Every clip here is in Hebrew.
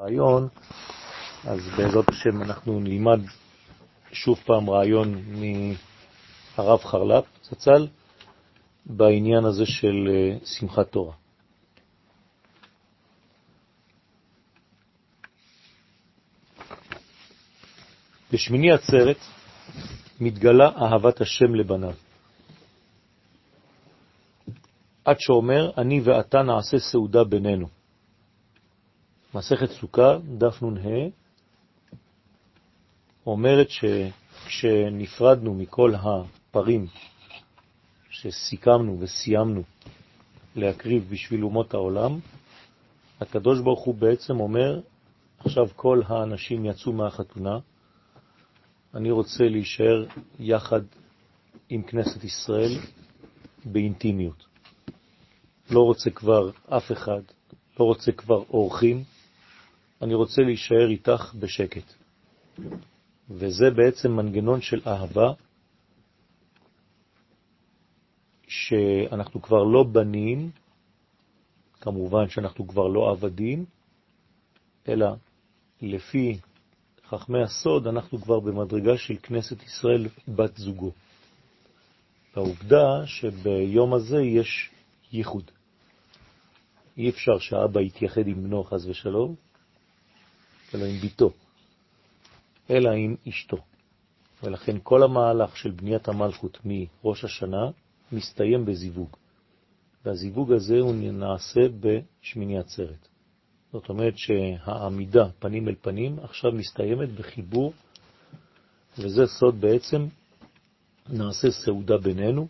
רעיון, אז בעזרת השם אנחנו נלמד שוב פעם רעיון מהרב חרל"פ, צצ"ל, בעניין הזה של אה, שמחת תורה. בשמיני עצרת מתגלה אהבת השם לבניו. עד שאומר, אני ואתה נעשה סעודה בינינו. מסכת סוכה, דף נ"ה, אומרת שכשנפרדנו מכל הפרים שסיכמנו וסיימנו להקריב בשביל אומות העולם, הקדוש ברוך הוא בעצם אומר, עכשיו כל האנשים יצאו מהחתונה, אני רוצה להישאר יחד עם כנסת ישראל באינטימיות. לא רוצה כבר אף אחד, לא רוצה כבר אורחים, אני רוצה להישאר איתך בשקט. וזה בעצם מנגנון של אהבה, שאנחנו כבר לא בנים, כמובן שאנחנו כבר לא עבדים, אלא לפי חכמי הסוד אנחנו כבר במדרגה של כנסת ישראל בת זוגו. והעובדה שביום הזה יש ייחוד. אי אפשר שהאבא יתייחד עם בנו חז ושלום, אלא עם ביתו, אלא עם אשתו. ולכן כל המהלך של בניית המלכות מראש השנה מסתיים בזיווג. והזיווג הזה הוא נעשה בשמיני עצרת. זאת אומרת שהעמידה פנים אל פנים עכשיו מסתיימת בחיבור, וזה סוד בעצם, נעשה סעודה בינינו,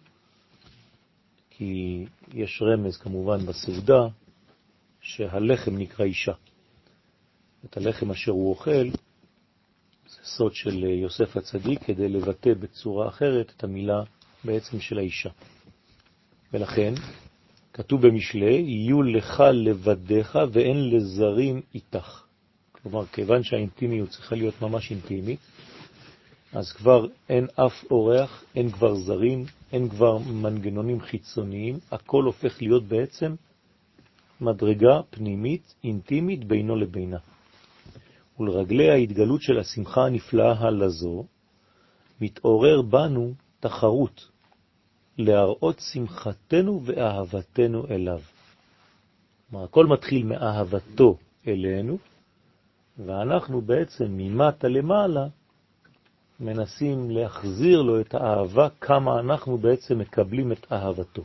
כי יש רמז כמובן בסעודה שהלחם נקרא אישה. את הלחם אשר הוא אוכל, זה סוד של יוסף הצדיק כדי לבטא בצורה אחרת את המילה בעצם של האישה. ולכן כתוב במשלי, יהיו לך לבדיך ואין לזרים איתך. כלומר, כיוון שהאינטימיות צריכה להיות ממש אינטימית, אז כבר אין אף אורח, אין כבר זרים, אין כבר מנגנונים חיצוניים, הכל הופך להיות בעצם מדרגה פנימית, אינטימית, בינו לבינה. ולרגלי ההתגלות של השמחה הנפלאה לזו, מתעורר בנו תחרות להראות שמחתנו ואהבתנו אליו. כלומר, הכל מתחיל מאהבתו אלינו, ואנחנו בעצם ממטה למעלה מנסים להחזיר לו את האהבה, כמה אנחנו בעצם מקבלים את אהבתו.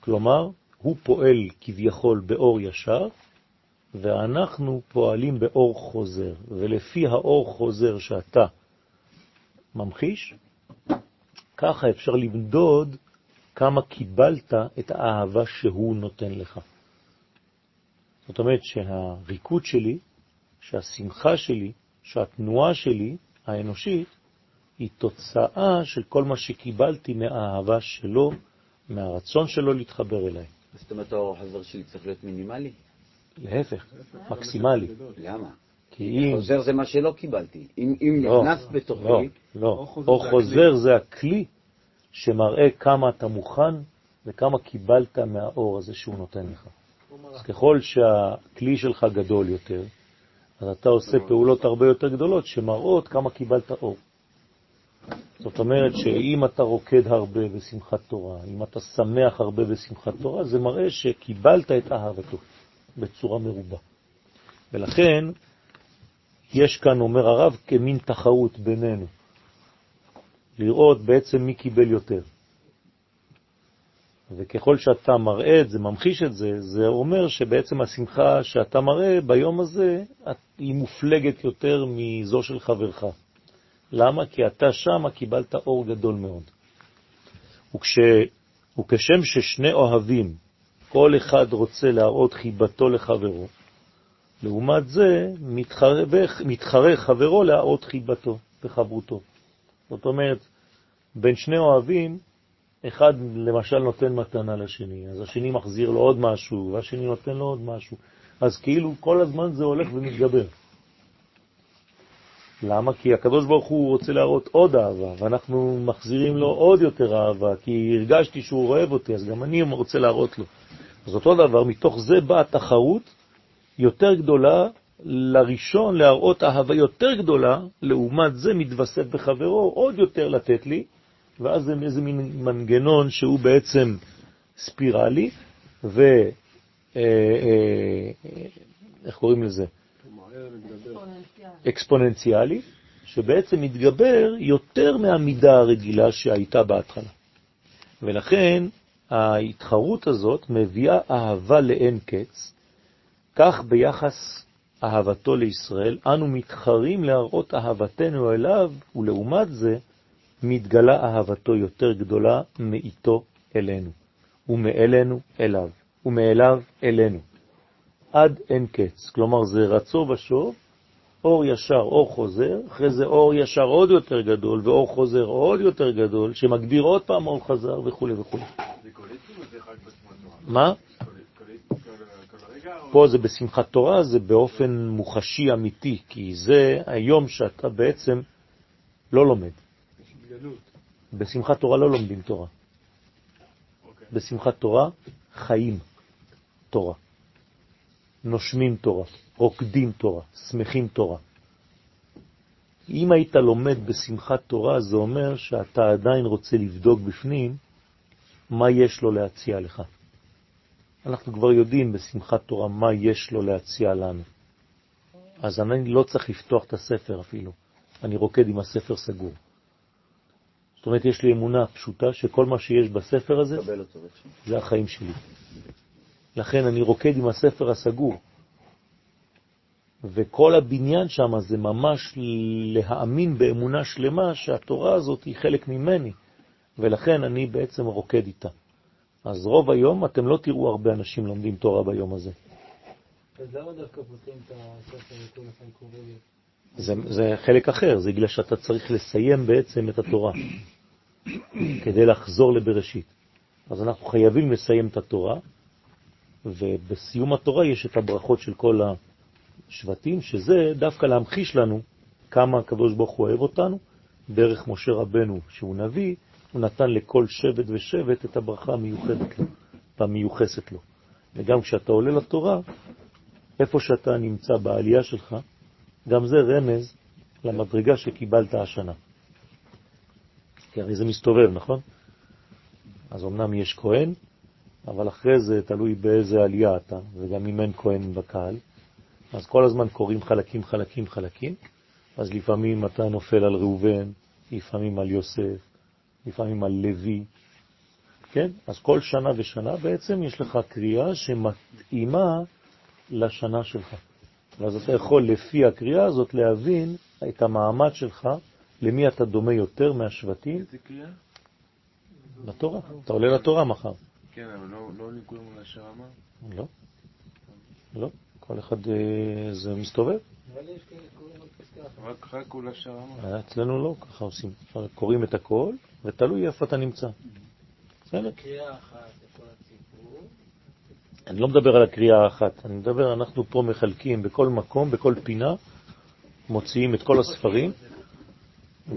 כלומר, הוא פועל כביכול באור ישר, ואנחנו פועלים באור חוזר, ולפי האור חוזר שאתה ממחיש, ככה אפשר למדוד כמה קיבלת את האהבה שהוא נותן לך. זאת אומרת שהריקוד שלי, שהשמחה שלי, שהתנועה שלי, האנושית, היא תוצאה של כל מה שקיבלתי מהאהבה שלו, מהרצון שלו להתחבר אליי. זאת אומרת, האור החזר שלי צריך להיות מינימלי? להפך, מקסימלי. למה? כי אם... חוזר זה מה שלא קיבלתי. אם, אם לא, נכנס בתוכי... לא, לא. אור חוזר זה הכלי שמראה כמה אתה מוכן וכמה קיבלת מהאור הזה שהוא נותן לך. אז ככל שהכלי שלך גדול יותר, אז אתה עושה פעולות הרבה יותר גדולות שמראות כמה קיבלת אור. זאת אומרת שאם אתה רוקד הרבה בשמחת תורה, אם אתה שמח הרבה בשמחת תורה, זה מראה שקיבלת את אהבתו בצורה מרובה. ולכן יש כאן, אומר הרב, כמין תחרות בינינו. לראות בעצם מי קיבל יותר. וככל שאתה מראה את זה, ממחיש את זה, זה אומר שבעצם השמחה שאתה מראה ביום הזה, היא מופלגת יותר מזו של חברך. למה? כי אתה שם קיבלת אור גדול מאוד. וכש, וכשם ששני אוהבים, כל אחד רוצה להראות חיבתו לחברו, לעומת זה מתחרה, מתחרה חברו להראות חיבתו וחברותו. זאת אומרת, בין שני אוהבים, אחד למשל נותן מתנה לשני, אז השני מחזיר לו עוד משהו, והשני נותן לו עוד משהו. אז כאילו כל הזמן זה הולך ומתגבר. למה? כי הקדוש ברוך הוא רוצה להראות עוד אהבה, ואנחנו מחזירים לו עוד יותר אהבה, כי הרגשתי שהוא אוהב אותי, אז גם אני רוצה להראות לו. אז אותו דבר, מתוך זה באה תחרות יותר גדולה לראשון להראות אהבה יותר גדולה, לעומת זה מתווסף בחברו עוד יותר לתת לי, ואז זה איזה מין מנגנון שהוא בעצם ספירלי, ו... אה, אה, איך קוראים לזה? אקספוננציאלי, שבעצם מתגבר יותר מהמידה הרגילה שהייתה בהתחלה. ולכן ההתחרות הזאת מביאה אהבה לאין קץ, כך ביחס אהבתו לישראל, אנו מתחרים להראות אהבתנו אליו, ולעומת זה מתגלה אהבתו יותר גדולה מאיתו אלינו, ומאלינו אליו, ומאליו אלינו, עד אין קץ. כלומר, זה רצו ושוב, אור ישר, אור חוזר, אחרי זה אור ישר עוד יותר גדול, ואור חוזר עוד יותר גדול, שמגביר עוד פעם אור חזר וכו' וכו'. זה קולטים או זה רק מה? פה זה בשמחת תורה, זה באופן מוחשי אמיתי, כי זה היום שאתה בעצם לא לומד. בשמחת תורה לא לומדים תורה. בשמחת תורה חיים תורה, נושמים תורה, רוקדים תורה, שמחים תורה. אם היית לומד בשמחת תורה, זה אומר שאתה עדיין רוצה לבדוק בפנים מה יש לו להציע לך. אנחנו כבר יודעים בשמחת תורה מה יש לו להציע לנו. אז אני לא צריך לפתוח את הספר אפילו, אני רוקד עם הספר סגור. זאת אומרת, יש לי אמונה פשוטה שכל מה שיש בספר הזה, זה החיים שלי. לכן אני רוקד עם הספר הסגור. וכל הבניין שם זה ממש להאמין באמונה שלמה שהתורה הזאת היא חלק ממני, ולכן אני בעצם רוקד איתה. אז רוב היום אתם לא תראו הרבה אנשים לומדים תורה ביום הזה. אז למה דווקא פותחים את הספר אחד קורא זה, זה חלק אחר, זה בגלל שאתה צריך לסיים בעצם את התורה, כדי לחזור לבראשית. אז אנחנו חייבים לסיים את התורה, ובסיום התורה יש את הברכות של כל השבטים, שזה דווקא להמחיש לנו כמה הקדוש ברוך הוא אוהב אותנו, דרך משה רבנו שהוא נביא, הוא נתן לכל שבט ושבט את הברכה המיוחדת לו, והמיוחסת לו. וגם כשאתה עולה לתורה, איפה שאתה נמצא בעלייה שלך, גם זה רמז למדרגה שקיבלת השנה. כי הרי זה מסתובב, נכון? אז אמנם יש כהן, אבל אחרי זה תלוי באיזה עלייה אתה, וגם אם אין כהן בקהל, אז כל הזמן קוראים חלקים, חלקים, חלקים, אז לפעמים אתה נופל על ראובן, לפעמים על יוסף, לפעמים על לוי, כן? אז כל שנה ושנה בעצם יש לך קריאה שמתאימה לשנה שלך. ואז אתה יכול לפי הקריאה הזאת להבין את המעמד שלך, למי אתה דומה יותר מהשבטים. איזה קריאה? לתורה. אתה עולה לתורה מחר. כן, אבל לא, לא לכולם אולי שרמה? לא. לא. כל אחד אה, זה מסתובב. רק רק אולי שרמה? אה, אצלנו לא, ככה עושים. קוראים את הכל, ותלוי איפה אתה נמצא. בסדר? קריאה אחת לכל הציבור. אני לא מדבר על הקריאה האחת, אני מדבר, אנחנו פה מחלקים בכל מקום, בכל פינה, מוציאים את כל הספרים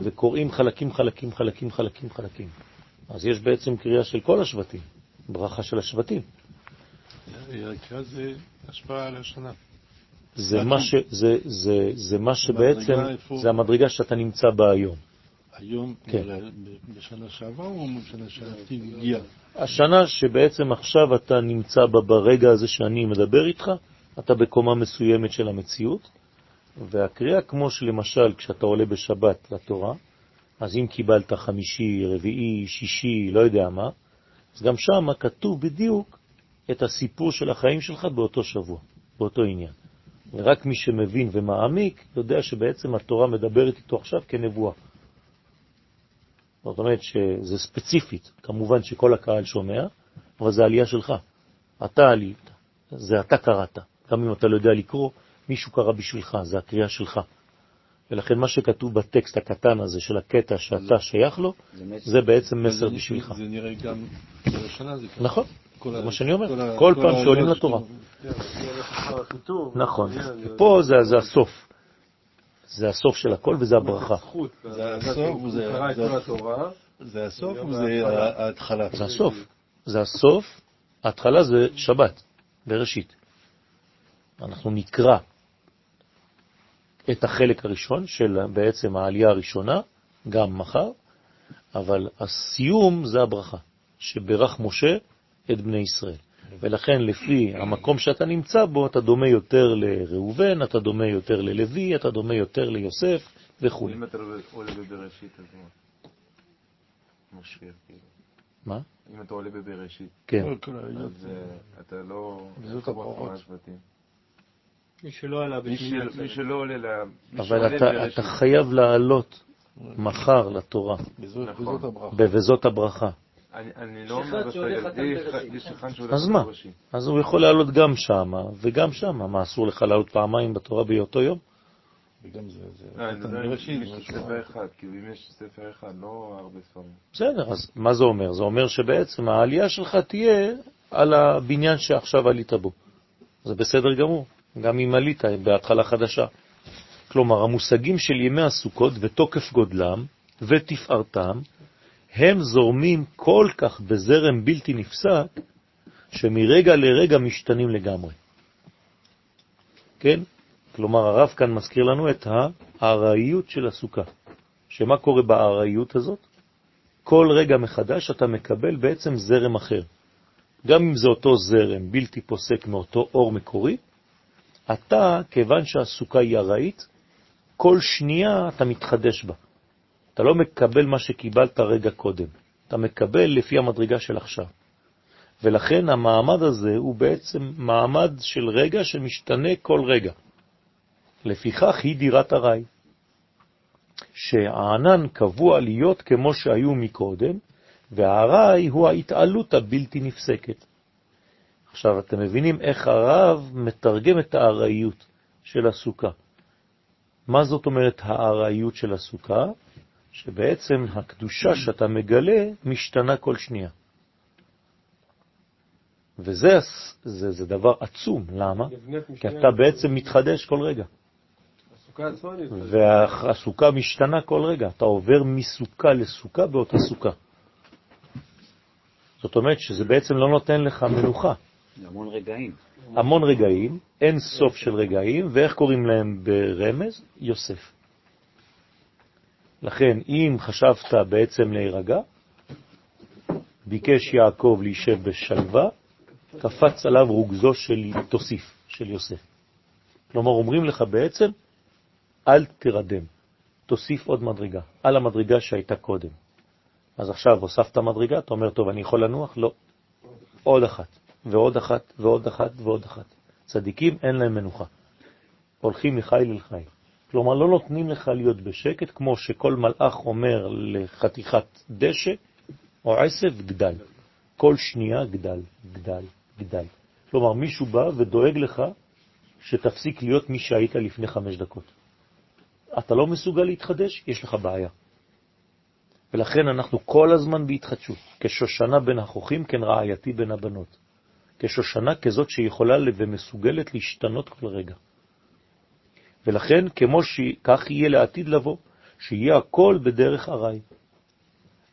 וקוראים חלקים, חלקים, חלקים, חלקים, חלקים. אז יש בעצם קריאה של כל השבטים, ברכה של השבטים. הקריאה זה השפעה על השנה. זה מה, ש, זה, זה, זה מה שבעצם, זה המדרגה שאתה נמצא בה היום. היום, כן. בשנה שעברה או בשנה שעתיד הגיע? השנה שבעצם עכשיו אתה נמצא בה ברגע הזה שאני מדבר איתך, אתה בקומה מסוימת של המציאות, והקריאה כמו שלמשל כשאתה עולה בשבת לתורה, אז אם קיבלת חמישי, רביעי, שישי, לא יודע מה, אז גם שם כתוב בדיוק את הסיפור של החיים שלך באותו שבוע, באותו עניין. ורק מי שמבין ומעמיק יודע שבעצם התורה מדברת איתו עכשיו כנבואה. זאת אומרת שזה ספציפית, כמובן שכל הקהל שומע, אבל זה עלייה שלך. אתה עלית, זה אתה קראת. גם אם אתה לא יודע לקרוא, מישהו קרא בשבילך, זה הקריאה שלך. ולכן מה שכתוב בטקסט הקטן הזה של הקטע שאתה שייך לו, זה בעצם מסר בשבילך. זה נראה גם זה. נכון, זה מה שאני אומר. כל פעם שעולים לתורה. נכון, פה זה הסוף. זה הסוף של הכל וזה הברכה. זה הסוף זה הסוף או זה ההתחלה? זה הסוף. זה הסוף, ההתחלה זה שבת, בראשית. אנחנו נקרא את החלק הראשון של בעצם העלייה הראשונה, גם מחר, אבל הסיום זה הברכה, שברך משה את בני ישראל. ולכן לפי המקום שאתה נמצא בו, אתה דומה יותר לראובן, אתה דומה יותר ללוי, אתה דומה יותר ליוסף וכו'. אם אתה עולה בבראשית, אז מה? כאילו. מה? אם אתה עולה בבראשית, כן. אז אה, אתה לא... זאת הברכות. השבטים. מי שלא עלה מי של- מי שלא עולה ל... אבל אתה, חייב לעלות מחר לתורה, וזאת נכון. וזאת הברכה. וזאת הברכה. אני- אני לא אומר אז מה? אז הוא יכול לעלות גם שם וגם שם. מה, אסור לך לעלות פעמיים בתורה באותו יום? וגם זה, זה לא, אני חתן מדבר יש ספר אחד, כאילו אם יש ספר אחד, לא הרבה ספרים. בסדר, אז מה זה אומר? זה אומר שבעצם העלייה שלך תהיה על הבניין שעכשיו עלית בו. זה בסדר גמור, גם אם עלית בהתחלה חדשה. כלומר, המושגים של ימי הסוכות ותוקף גודלם ותפארתם, הם זורמים כל כך בזרם בלתי נפסק, שמרגע לרגע משתנים לגמרי. כן? כלומר, הרב כאן מזכיר לנו את הארעיות של הסוכה. שמה קורה בארעיות הזאת? כל רגע מחדש אתה מקבל בעצם זרם אחר. גם אם זה אותו זרם בלתי פוסק מאותו אור מקורי, אתה, כיוון שהסוכה היא ארעית, כל שנייה אתה מתחדש בה. אתה לא מקבל מה שקיבלת רגע קודם, אתה מקבל לפי המדרגה של עכשיו. ולכן המעמד הזה הוא בעצם מעמד של רגע שמשתנה כל רגע. לפיכך היא דירת הרי. שהענן קבוע להיות כמו שהיו מקודם, והרעי הוא ההתעלות הבלתי נפסקת. עכשיו, אתם מבינים איך הרב מתרגם את הארעיות של הסוכה. מה זאת אומרת הארעיות של הסוכה? שבעצם הקדושה שאתה מגלה משתנה כל שנייה. וזה זה, זה דבר עצום, למה? כי אתה בעצם מתחדש כל רגע. הסוכה עצמה נתחדשת. והסוכה משתנה כל רגע, אתה עובר מסוכה לסוכה באותה סוכה. זאת אומרת שזה בעצם לא נותן לך מנוחה. זה המון רגעים. המון רגעים, אין סוף של רגעים, ואיך קוראים להם ברמז? יוסף. לכן, אם חשבת בעצם להירגע, ביקש יעקב להישב בשלווה, קפץ עליו רוגזו של תוסיף, של יוסף. כלומר, אומרים לך בעצם, אל תרדם, תוסיף עוד מדרגה, על המדרגה שהייתה קודם. אז עכשיו הוספת מדרגה, אתה אומר, טוב, אני יכול לנוח? לא. עוד אחת, ועוד אחת, ועוד אחת, ועוד אחת. צדיקים אין להם מנוחה. הולכים מחיל אל חיל. כלומר, לא נותנים לך להיות בשקט, כמו שכל מלאך אומר לחתיכת דשא או עשב, גדל. כל שנייה גדל, גדל, גדל. כלומר, מישהו בא ודואג לך שתפסיק להיות מי שהיית לפני חמש דקות. אתה לא מסוגל להתחדש, יש לך בעיה. ולכן אנחנו כל הזמן בהתחדשות. כשושנה בין החוכים, כן רעייתי בין הבנות. כשושנה כזאת שיכולה ומסוגלת להשתנות כל רגע. ולכן, כמו שכך יהיה לעתיד לבוא, שיהיה הכל בדרך הרי.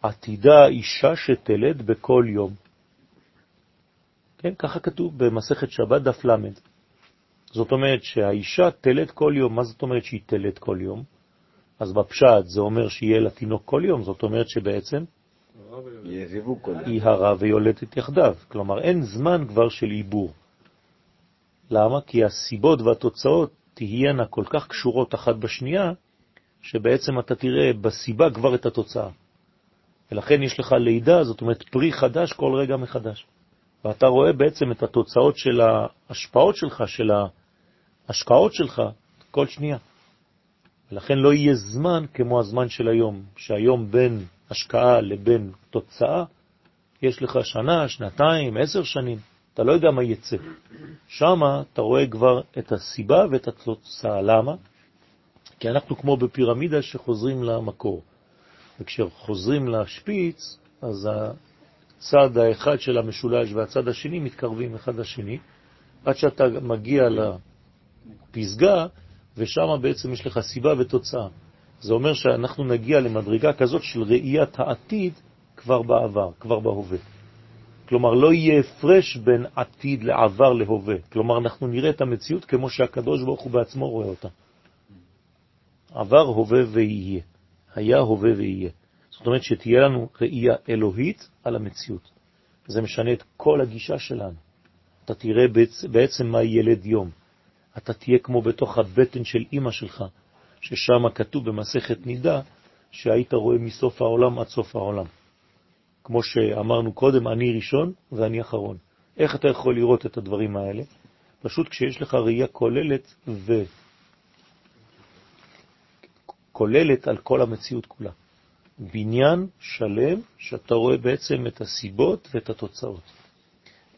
עתידה אישה שתלד בכל יום. כן, ככה כתוב במסכת שבת דף למד. זאת אומרת שהאישה תלד כל יום. מה זאת אומרת שהיא תלד כל יום? אז בפשט זה אומר שיהיה לה תינוק כל יום, זאת אומרת שבעצם היא הרה ויולדת יחדיו. כלומר, אין זמן כבר של עיבור. למה? כי הסיבות והתוצאות תהיינה כל כך קשורות אחת בשנייה, שבעצם אתה תראה בסיבה כבר את התוצאה. ולכן יש לך לידה, זאת אומרת פרי חדש כל רגע מחדש. ואתה רואה בעצם את התוצאות של ההשפעות שלך, של ההשקעות שלך, כל שנייה. ולכן לא יהיה זמן כמו הזמן של היום, שהיום בין השקעה לבין תוצאה, יש לך שנה, שנתיים, עשר שנים, אתה לא יודע מה יצא. שם אתה רואה כבר את הסיבה ואת התוצאה. למה? כי אנחנו כמו בפירמידה שחוזרים למקור. וכשחוזרים לשפיץ, אז הצד האחד של המשולש והצד השני מתקרבים אחד לשני, עד שאתה מגיע לפסגה, ושם בעצם יש לך סיבה ותוצאה. זה אומר שאנחנו נגיע למדרגה כזאת של ראיית העתיד כבר בעבר, כבר בהווה. כלומר, לא יהיה הפרש בין עתיד לעבר להווה. כלומר, אנחנו נראה את המציאות כמו שהקדוש ברוך הוא בעצמו רואה אותה. עבר, הווה ויהיה. היה, הווה ויהיה. זאת אומרת שתהיה לנו ראייה אלוהית על המציאות. זה משנה את כל הגישה שלנו. אתה תראה בעצם מה ילד יום. אתה תהיה כמו בתוך הבטן של אמא שלך, ששם כתוב במסכת נידה, שהיית רואה מסוף העולם עד סוף העולם. כמו שאמרנו קודם, אני ראשון ואני אחרון. איך אתה יכול לראות את הדברים האלה? פשוט כשיש לך ראייה כוללת וכוללת על כל המציאות כולה. בניין שלם שאתה רואה בעצם את הסיבות ואת התוצאות.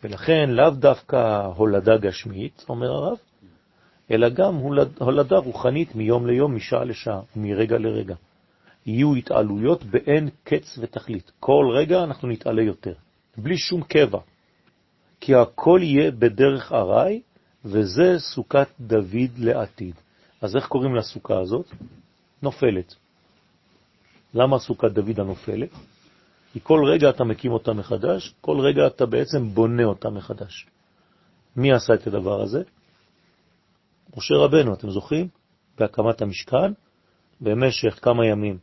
ולכן לאו דווקא הולדה גשמית, אומר הרב, אלא גם הולדה רוחנית מיום ליום, משעה לשעה, מרגע לרגע. יהיו התעלויות באין קץ ותכלית. כל רגע אנחנו נתעלה יותר, בלי שום קבע. כי הכל יהיה בדרך ארעי, וזה סוכת דוד לעתיד. אז איך קוראים לסוכה הזאת? נופלת. למה סוכת דוד הנופלת? כי כל רגע אתה מקים אותה מחדש, כל רגע אתה בעצם בונה אותה מחדש. מי עשה את הדבר הזה? משה רבנו, אתם זוכרים? בהקמת המשכן, במשך כמה ימים?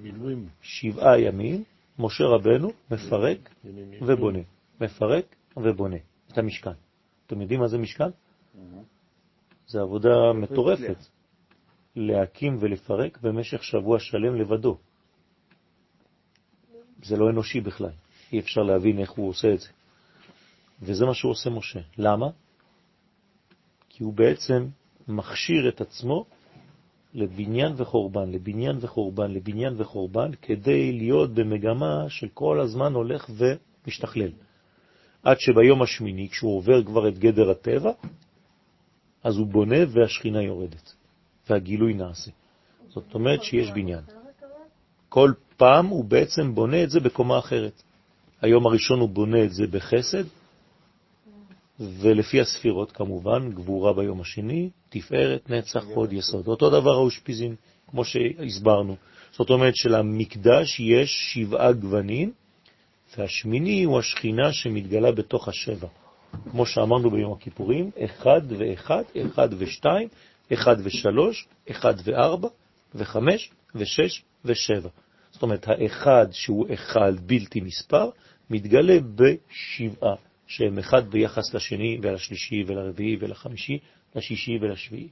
מילואים. שבעה ימים, משה רבנו מפרק ובונה. מפרק ובונה את המשכן. אתם יודעים מה זה משכן? זה עבודה מטורפת. להקים ולפרק במשך שבוע שלם לבדו. זה לא אנושי בכלל. אי אפשר להבין איך הוא עושה את זה. וזה מה שהוא עושה משה. למה? כי הוא בעצם מכשיר את עצמו לבניין וחורבן, לבניין וחורבן, לבניין וחורבן, כדי להיות במגמה של כל הזמן הולך ומשתכלל. עד שביום השמיני, כשהוא עובר כבר את גדר הטבע, אז הוא בונה והשכינה יורדת, והגילוי נעשה. זאת אומרת שיש בניין. כל פעם הוא בעצם בונה את זה בקומה אחרת. היום הראשון הוא בונה את זה בחסד, ולפי הספירות כמובן, גבורה ביום השני, תפארת, נצח, חוד, יסוד. אותו דבר האושפיזין, כמו שהסברנו. זאת אומרת שלמקדש יש שבעה גוונים, והשמיני הוא השכינה שמתגלה בתוך השבע. כמו שאמרנו ביום הכיפורים, אחד ואחד, אחד ושתיים, אחד ושלוש, אחד וארבע, וחמש, ושש, ושבע. זאת אומרת, האחד שהוא אחד בלתי מספר, מתגלה בשבעה. שהם אחד ביחס לשני ולשלישי ולרביעי ולחמישי, לשישי ולשביעי.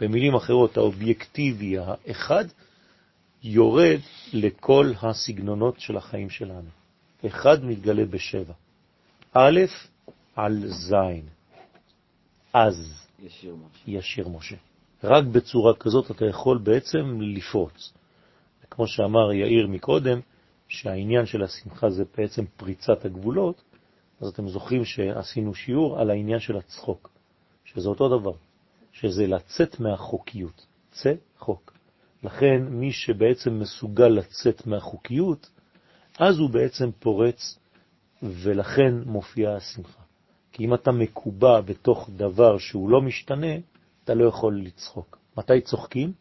במילים אחרות, האובייקטיבי האחד יורד לכל הסגנונות של החיים שלנו. אחד מתגלה בשבע. א' על זין. אז ישיר משה. ישיר משה. רק בצורה כזאת אתה יכול בעצם לפרוץ. כמו שאמר יאיר מקודם, שהעניין של השמחה זה בעצם פריצת הגבולות, אז אתם זוכרים שעשינו שיעור על העניין של הצחוק, שזה אותו דבר, שזה לצאת מהחוקיות, צא חוק. לכן מי שבעצם מסוגל לצאת מהחוקיות, אז הוא בעצם פורץ, ולכן מופיעה השמחה. כי אם אתה מקובע בתוך דבר שהוא לא משתנה, אתה לא יכול לצחוק. מתי צוחקים?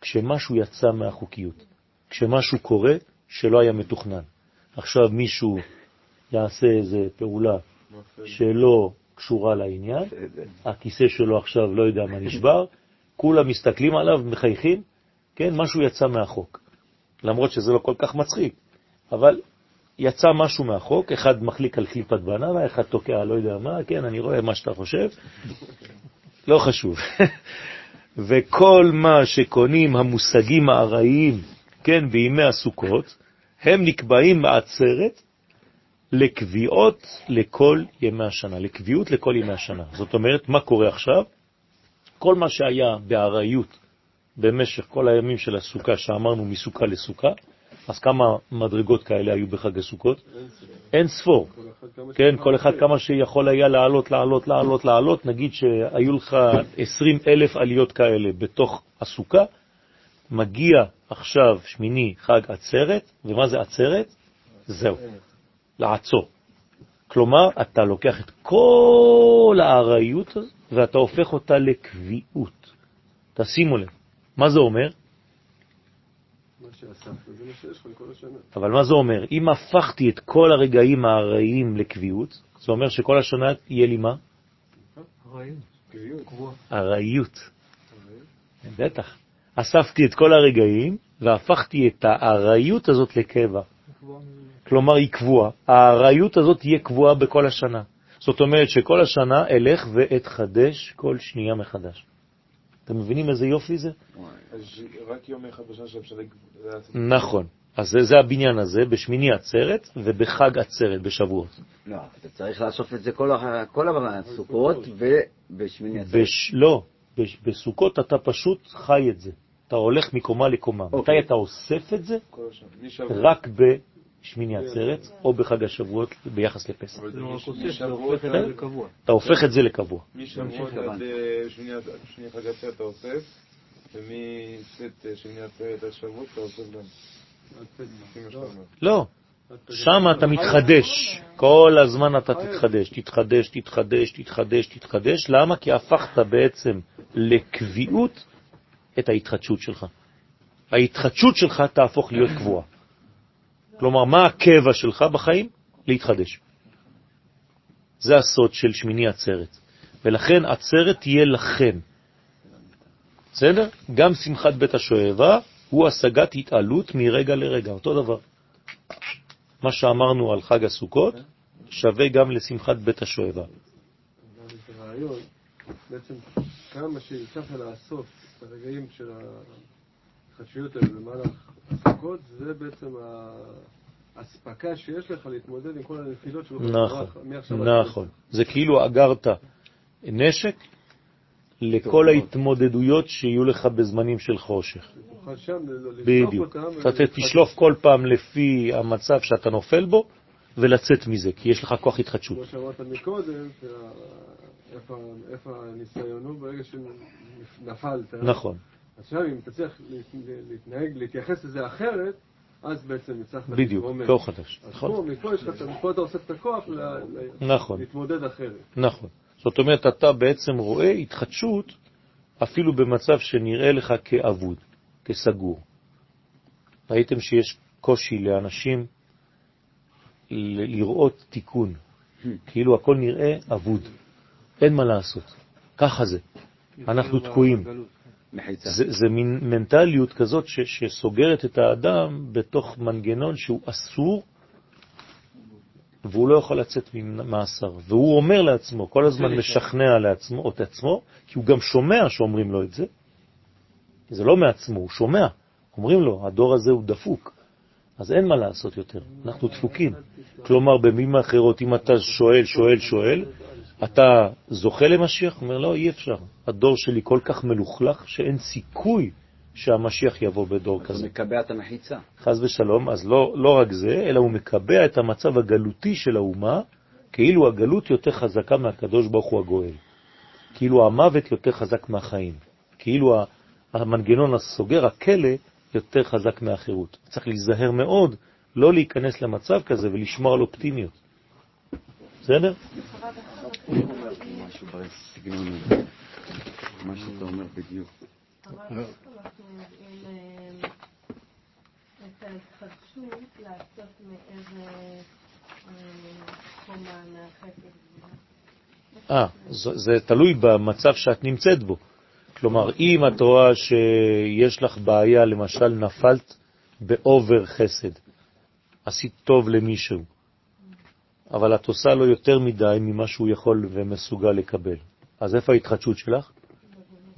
כשמשהו יצא מהחוקיות, כשמשהו קורה שלא היה מתוכנן. עכשיו מישהו יעשה איזה פעולה שלא קשורה לעניין, הכיסא שלו עכשיו לא יודע מה נשבר, כולם מסתכלים עליו, מחייכים, כן, משהו יצא מהחוק. למרות שזה לא כל כך מצחיק, אבל יצא משהו מהחוק, אחד מחליק על קליפת בננה, אחד תוקע לא יודע מה, כן, אני רואה מה שאתה חושב, לא חשוב. וכל מה שקונים המושגים הארעיים, כן, בימי הסוכות, הם נקבעים בעצרת לקביעות לכל ימי השנה, לקביעות לכל ימי השנה. זאת אומרת, מה קורה עכשיו? כל מה שהיה בארעיות במשך כל הימים של הסוכה, שאמרנו מסוכה לסוכה, אז כמה מדרגות כאלה היו בחג הסוכות? אין ספור. כן, כל אחד כמה שיכול היה לעלות, לעלות, לעלות, לעלות. נגיד שהיו לך 20 אלף עליות כאלה בתוך הסוכה, מגיע עכשיו שמיני חג עצרת, ומה זה עצרת? זהו. לעצור. כלומר, אתה לוקח את כל הארעיות ואתה הופך אותה לקביעות. תשימו לב, מה זה אומר? אבל מה זה אומר? אם הפכתי את כל הרגעים הארעיים לקביעות, זה אומר שכל השנה יהיה לי מה? קביעות. ארעיות. בטח. אספתי את כל הרגעים והפכתי את הארעיות הזאת לקבע. כלומר, היא קבועה. הארעיות הזאת תהיה קבועה בכל השנה. זאת אומרת שכל השנה אלך ואתחדש כל שנייה מחדש. אתם מבינים איזה יופי זה? רק יום אחד בשנה שאפשר... נכון. אז זה, זה הבניין הזה בשמיני עצרת ובחג עצרת בשבועות. לא, אתה צריך לאסוף את זה כל כל הסוכות ובשמיני עצרת. בש... לא, בש... בסוכות אתה פשוט חי את זה. אתה הולך מקומה לקומה. מתי אוקיי. אתה אוסף את זה? כל השנה. רק בשמיני עצרת או בחג השבועות ביחס לפסח. לא אוסף, אתה הופך את זה לקבוע. אתה הופך את זה לקבוע. משבועות התכוונתי. עד שמיני שמיני חג עצרת אתה אוסף, ומצאת שמיני עצרת עד שבועות אתה אוסף גם. לפי מה שאתה אומר. לא, שם אתה מתחדש. כל הזמן אתה תתחדש, תתחדש, תתחדש, תתחדש, תתחדש. למה? כי הפכת בעצם לקביעות את ההתחדשות שלך. ההתחדשות שלך תהפוך להיות קבועה. כלומר, מה הקבע שלך בחיים? להתחדש. זה הסוד של שמיני עצרת. ולכן עצרת תהיה לכם. בסדר? גם שמחת בית השואבה הוא השגת התעלות מרגע לרגע, אותו דבר. מה שאמרנו על חג הסוכות שווה גם לשמחת בית השואבה. בעצם כמה שהצלחת לאסוף את הרגעים של ההתחדשויות האלה במהלך הסוכות, זה בעצם האספקה שיש לך להתמודד עם כל הנפילות שלך. נכון, נכון. זה כאילו אגרת נשק לכל ההתמודדויות שיהיו לך בזמנים של חושך. בדיוק. אתה תשלוף כל פעם לפי המצב שאתה נופל בו ולצאת מזה, כי יש לך כוח התחדשות. כמו שאמרת מקודם, איפה הניסיון הוא ברגע שנפלת. נכון, עכשיו אם תצליח להתנהג, להתייחס לזה אחרת, אז בעצם הצלחת בדיוק. כוח חדש. אז נכון, פה, מפה יש לך, מפה אתה אוסף את הכוח נכון. להתמודד אחרת. נכון. זאת אומרת, אתה בעצם רואה התחדשות אפילו במצב שנראה לך כאבוד, כסגור. ראיתם שיש קושי לאנשים ל- לראות תיקון, כאילו הכל נראה אבוד, אין מה לעשות, ככה זה, אנחנו תקועים. מחיצה. זה, זה מין מנטליות כזאת ש, שסוגרת את האדם בתוך מנגנון שהוא אסור, והוא לא יכול לצאת ממאסר. והוא אומר לעצמו, כל הזמן משכנע לעצמו, או את עצמו, כי הוא גם שומע שאומרים לו את זה. זה לא מעצמו, הוא שומע. אומרים לו, הדור הזה הוא דפוק. אז אין מה לעשות יותר, אנחנו דפוקים. כלומר, במילים אחרות, אם אתה שואל, שואל, שואל, אתה זוכה למשיח? הוא אומר, לא, אי אפשר. הדור שלי כל כך מלוכלך שאין סיכוי שהמשיח יבוא בדור הוא כזה. מקבע את המחיצה. חז ושלום, אז לא, לא רק זה, אלא הוא מקבע את המצב הגלותי של האומה, כאילו הגלות יותר חזקה מהקדוש ברוך הוא הגואל. כאילו המוות יותר חזק מהחיים. כאילו המנגנון הסוגר, הכלא, יותר חזק מהחירות. צריך להיזהר מאוד לא להיכנס למצב כזה ולשמור על אופטימיות. בסדר? מה שאתה אומר בדיוק. את ההתחדשות לעשות מאיזה קומה מהחפץ. אה, זה תלוי במצב שאת נמצאת בו. כלומר, אם את רואה שיש לך בעיה, למשל נפלת באובר חסד, עשית טוב למישהו, אבל את עושה לו יותר מדי ממה שהוא יכול ומסוגל לקבל. אז איפה ההתחדשות שלך?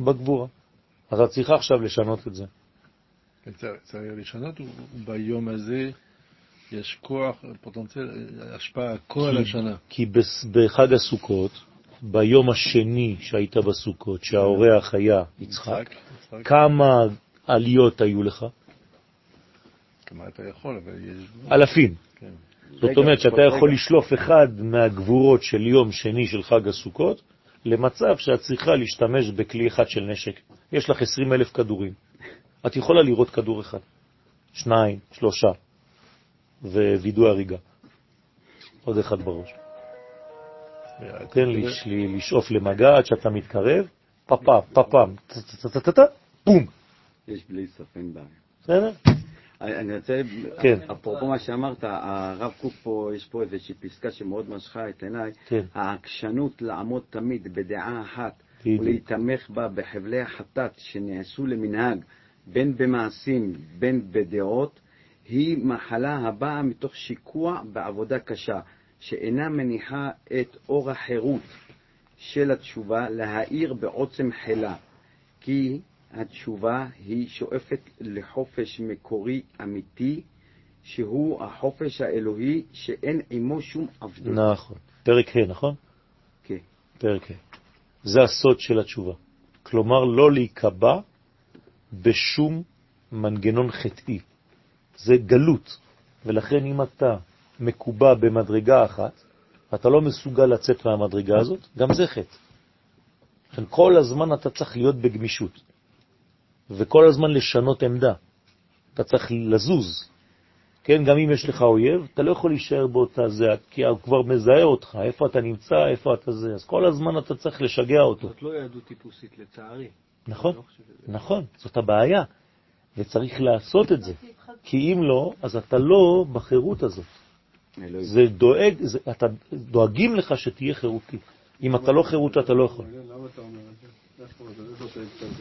בגבורה. אז את צריכה עכשיו לשנות את זה. צריך צריך לשנות, ביום הזה יש כוח, פוטנציאל, השפעה כל השנה. כי בחג הסוכות, ביום השני שהיית בסוכות, שהאורח היה יצחק, יצחק, כמה עליות היו לך? כמה אתה יכול, אבל יש... אלפים. כן. זאת אומרת שאתה יכול. לשלוף אחד מהגבורות של יום שני של חג הסוכות למצב שאת צריכה להשתמש בכלי אחד של נשק. יש לך 20 אלף כדורים. את יכולה לראות כדור אחד, שניים, שלושה, ווידוי הריגה. עוד אחד בראש. תן לי לשאוף למגע עד שאתה מתקרב, פפם, פפם, טה-טה-טה-טה, בום. יש בלי בעיה. בסדר? אני רוצה, כן. אפרופו מה שאמרת, הרב קוק פה, יש פה איזושהי פסקה שמאוד משכה את עיניי, כן. העקשנות לעמוד תמיד בדעה אחת. ולהיתמך בה בחבלי החטאת שנעשו למנהג, בין במעשים בין בדעות, היא מחלה הבאה מתוך שיקוע בעבודה קשה, שאינה מניחה את אור החירות של התשובה להאיר בעוצם חילה, כי התשובה היא שואפת לחופש מקורי אמיתי, שהוא החופש האלוהי שאין עמו שום עבדות. נכון. פרק ה', נכון? כן. פרק ה'. זה הסוד של התשובה. כלומר, לא להיקבע בשום מנגנון חטאי. זה גלות, ולכן אם אתה מקובע במדרגה אחת, אתה לא מסוגל לצאת מהמדרגה הזאת, גם זה חטא. לכן כל הזמן אתה צריך להיות בגמישות, וכל הזמן לשנות עמדה. אתה צריך לזוז. כן, גם אם יש לך אויב, אתה לא יכול להישאר באותה זה, כי הוא כבר מזהה אותך, איפה אתה נמצא, איפה אתה זה. אז כל הזמן אתה צריך לשגע אותו. זאת לא יהדות טיפוסית, לצערי. נכון, לא נכון, זאת הבעיה, וצריך לעשות את זה. כי אם לא, אז אתה לא בחירות הזאת. זה דואג, זה, אתה, דואגים לך שתהיה חירותי. אם אתה לא חירותי, אתה לא יכול. למה אתה אומר את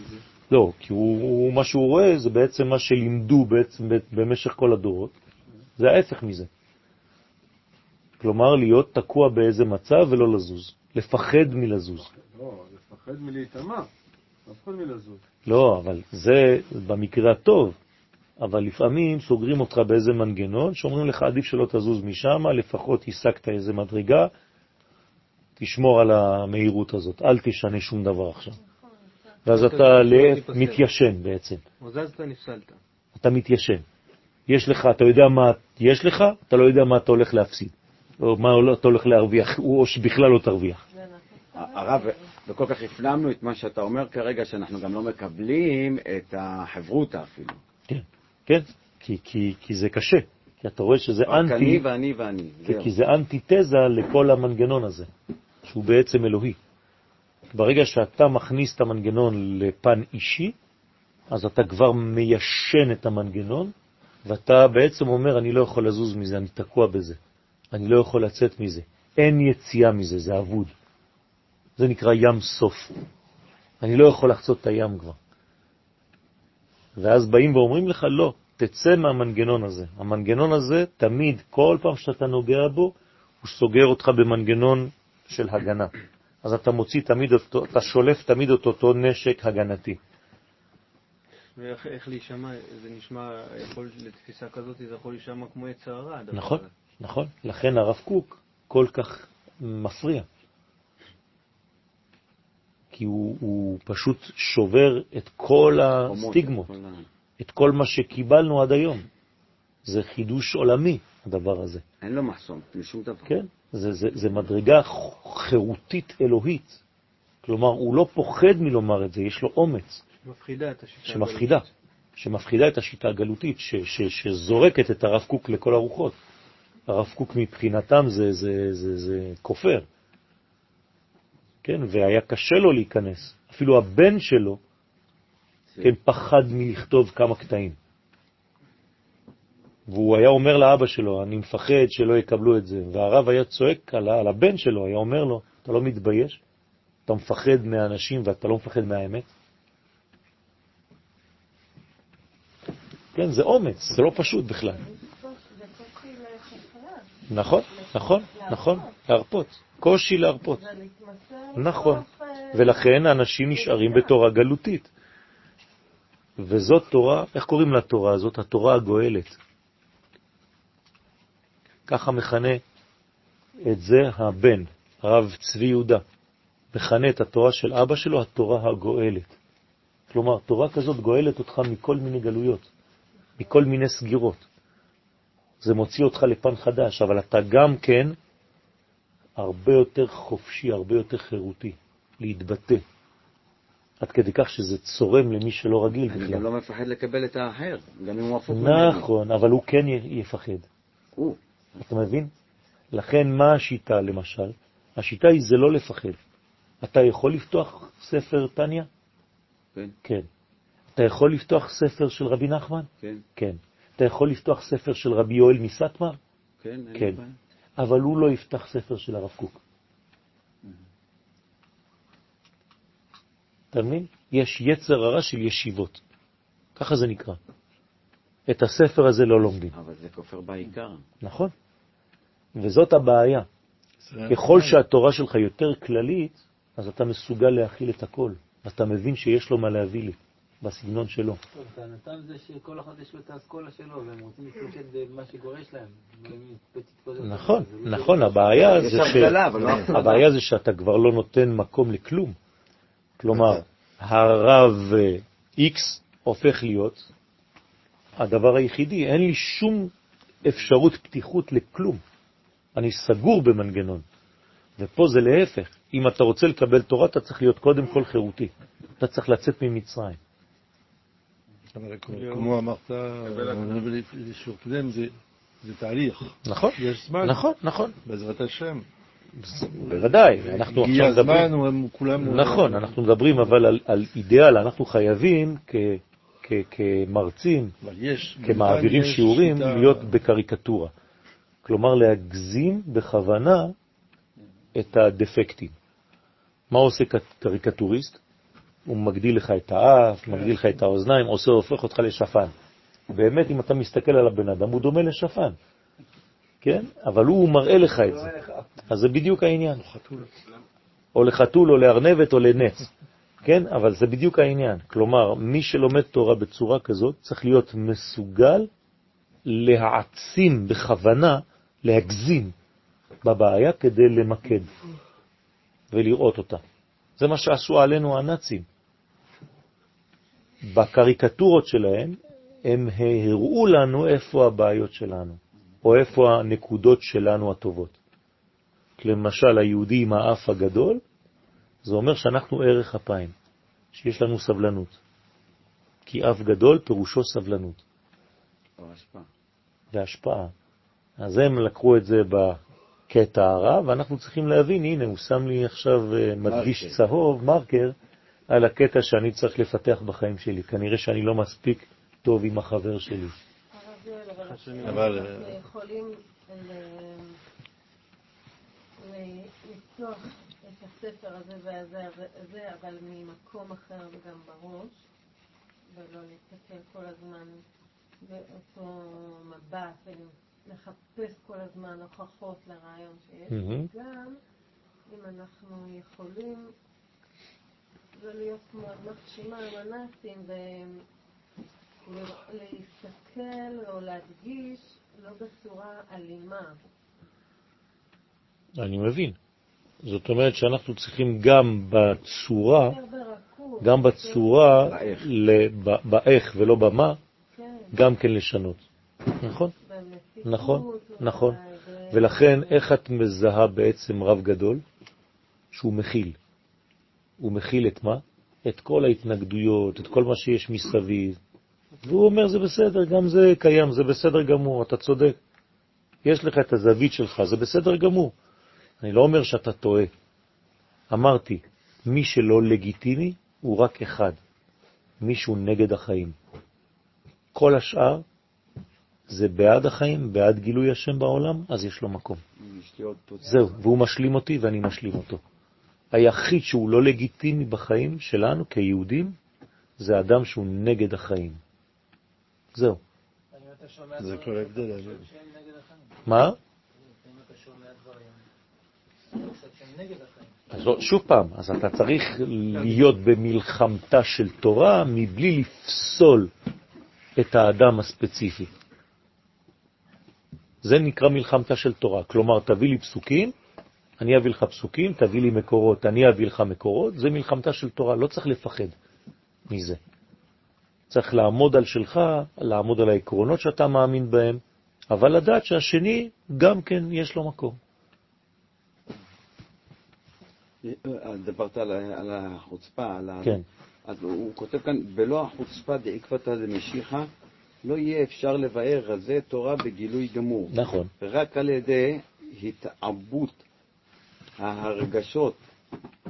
זה? לא, כי הוא, הוא, מה שהוא רואה זה בעצם מה שלימדו בעצם במשך כל הדורות. זה ההפך מזה. כלומר, להיות תקוע באיזה מצב ולא לזוז. לפחד מלזוז. לא, לפחד מלהיטמע. לפחד מלזוז. לא, אבל זה במקרה הטוב. אבל לפעמים סוגרים אותך באיזה מנגנון, שאומרים לך עדיף שלא תזוז משם, לפחות השגת איזה מדרגה, תשמור על המהירות הזאת, אל תשנה שום דבר עכשיו. ואז אתה לא מתיישן בעצם, הוזזת, נפסלת. אתה מתיישן. יש לך, אתה יודע מה יש לך, אתה לא יודע מה אתה הולך להפסיד, או מה אתה הולך להרוויח, או שבכלל לא תרוויח. הרב, וכל כך הפנמנו את מה שאתה אומר כרגע, שאנחנו גם לא מקבלים את החברותה אפילו. כן, כן, כי, כי, כי זה קשה, כי אתה רואה שזה רק אני אנטי, ואני ואני. כי. כי זה אנטיתזה לכל המנגנון הזה, שהוא בעצם אלוהי. ברגע שאתה מכניס את המנגנון לפן אישי, אז אתה כבר מיישן את המנגנון, ואתה בעצם אומר, אני לא יכול לזוז מזה, אני תקוע בזה. אני לא יכול לצאת מזה. אין יציאה מזה, זה אבוד. זה נקרא ים סוף. אני לא יכול לחצות את הים כבר. ואז באים ואומרים לך, לא, תצא מהמנגנון הזה. המנגנון הזה, תמיד, כל פעם שאתה נוגע בו, הוא סוגר אותך במנגנון של הגנה. אז אתה מוציא תמיד אותו, אתה שולף תמיד את אותו נשק הגנתי. ואיך איך להישמע, זה נשמע, יכול, לתפיסה כזאת זה יכול להישמע כמו יצר הרע. נכון, הזה. נכון. לכן הרב קוק כל כך מפריע. כי הוא, הוא פשוט שובר את כל הסטיגמות, את כל מה שקיבלנו עד היום. זה חידוש עולמי, הדבר הזה. אין לו מחסום, משום דבר. כן? זה, זה, זה מדרגה חירותית אלוהית. כלומר, הוא לא פוחד מלומר את זה, יש לו אומץ, מפחידה את השיטה. שמפחידה, הגלותית. שמפחידה את השיטה הגלותית, ש, ש, שזורקת את הרב קוק לכל הרוחות. הרב קוק מבחינתם זה, זה, זה, זה כופר. כן, והיה קשה לו להיכנס. אפילו הבן שלו, כן, פחד מלכתוב כמה קטעים. והוא היה אומר לאבא שלו, אני מפחד שלא יקבלו את זה. והרב היה צועק על, על הבן שלו, היה אומר לו, אתה לא מתבייש? אתה מפחד מהאנשים ואתה לא מפחד מהאמת? כן, זה אומץ, זה לא פשוט בכלל. נכון, נכון, נכון, להרפות. קושי להרפות. נכון. ולכן אנשים נשארים בתורה גלותית. וזאת תורה, איך קוראים לתורה הזאת? התורה הגואלת. ככה מכנה את זה הבן, הרב צבי יהודה. מכנה את התורה של אבא שלו התורה הגואלת. כלומר, תורה כזאת גואלת אותך מכל מיני גלויות, מכל מיני סגירות. זה מוציא אותך לפן חדש, אבל אתה גם כן הרבה יותר חופשי, הרבה יותר חירותי, להתבטא. עד כדי כך שזה צורם למי שלא רגיל אני גם בכלל. לא מפחד לקבל את האחר, גם אם הוא הפוך ממני. נכון, אבל הוא כן יפחד. הוא. אתה מבין? לכן מה השיטה למשל? השיטה היא זה לא לפחד. אתה יכול לפתוח ספר טניה? כן, כן. אתה יכול לפתוח ספר של רבי נחמן? כן. כן. אתה יכול לפתוח ספר של רבי יואל מסטמר, כן, כן. אבל הוא לא יפתח ספר של הרב קוק. אתה מבין? יש יצר הרע של ישיבות. ככה זה נקרא. את הספר הזה לא לומדים. אבל זה כופר בעיקר. נכון? וזאת הבעיה. ככל שהתורה שלך יותר כללית, אז אתה מסוגל להכיל את הכל. אז אתה מבין שיש לו מה להביא לי, בסגנון שלו. טוב, טענתם זה שכל אחד יש לו את האסכולה שלו, והם רוצים להתמקד במה שגורש להם. נכון, לא נכון, הבעיה זה לא. הבעיה זה שאתה כבר לא נותן מקום לכלום. כלומר, הרב אה, X הופך להיות הדבר היחידי, אין לי שום אפשרות פתיחות לכלום. אני סגור במנגנון. ופה זה להפך. אם אתה רוצה לקבל תורה, אתה צריך להיות קודם כל חירותי. אתה צריך לצאת ממצרים. כמו אמרת, לשיעור קודם, זה זה תהליך. נכון, יש זמן, נכון, נכון. בעזרת השם. בוודאי, אנחנו הגיע עכשיו מדברים... הזמן, הם כולם... נכון, אנחנו מדברים אבל על, על אידאל, אנחנו חייבים כ, כ, כמרצים, אבל יש... כמעבירים שיעורים, להיות בקריקטורה. כלומר, להגזים בכוונה את הדפקטים. מה עושה קריקטוריסט? הוא מגדיל לך את האף, מגדיל לך את האוזניים, עושה, הופך אותך לשפן. באמת, אם אתה מסתכל על הבן אדם, הוא דומה לשפן. כן? אבל הוא מראה לך את זה. אז זה בדיוק העניין. או לחתול, או לארנבת, או לנץ. כן? אבל זה בדיוק העניין. כלומר, מי שלומד תורה בצורה כזאת צריך להיות מסוגל להעצים בכוונה, להגזים בבעיה כדי למקד ולראות אותה. זה מה שעשו עלינו הנאצים. בקריקטורות שלהם הם הראו לנו איפה הבעיות שלנו, או איפה הנקודות שלנו הטובות. למשל, היהודי עם האף הגדול, זה אומר שאנחנו ערך אפיים, שיש לנו סבלנות. כי אף גדול פירושו סבלנות. והשפעה. אז הם לקחו את זה בקטע הרע, ואנחנו צריכים להבין, הנה, הוא שם לי עכשיו אה, מדגיש מרקר. צהוב, מרקר, על הקטע שאני צריך לפתח בחיים שלי. כנראה שאני לא מספיק טוב עם החבר שלי. אבל אנחנו אה, יכולים ל- לפתוח את הספר הזה והזה, הזה, אבל ממקום אחר גם בראש, ולא להסתכל כל הזמן באותו מבט ולחפש כל הזמן הוכחות לרעיון שיש, מהמם. גם אם אנחנו יכולים לא להיות כמו מחשימה עם הנאצים ולהסתכל או להדגיש לא בצורה אלימה. אני מבין. זאת אומרת שאנחנו צריכים גם בצורה. גם בצורה, באיך ולא במה, כן, גם כן לשנות. נכון? נכון, נכון. ו- ולכן, איך את מזהה בעצם רב גדול? שהוא מכיל. הוא מכיל את מה? את כל ההתנגדויות, את כל מה שיש מסביב. והוא אומר, זה בסדר, גם זה קיים, זה בסדר גמור, אתה צודק. יש לך את הזווית שלך, זה בסדר גמור. אני לא אומר שאתה טועה. אמרתי, מי שלא לגיטימי הוא רק אחד, מישהו נגד החיים. כל השאר זה בעד החיים, בעד גילוי השם בעולם, אז יש לו מקום. זהו, והוא משלים אותי ואני משלים אותו. היחיד שהוא לא לגיטימי בחיים שלנו כיהודים, זה אדם שהוא נגד החיים. זהו. זה כל ההבדל. מה? אז שוב פעם, אז אתה צריך להיות במלחמתה של תורה מבלי לפסול את האדם הספציפי. זה נקרא מלחמתה של תורה. כלומר, תביא לי פסוקים, אני אביא לך פסוקים, תביא לי מקורות, אני אביא לך מקורות, זה מלחמתה של תורה, לא צריך לפחד מזה. צריך לעמוד על שלך, לעמוד על העקרונות שאתה מאמין בהם, אבל לדעת שהשני גם כן יש לו מקום. אה, דיברת על על החוצפה, על ה... כן. אז הוא כותב כאן, בלא החוצפה דעקבתא דמשיחא, לא יהיה אפשר לבאר רזי תורה בגילוי גמור. נכון. רק על ידי התעבות ההרגשות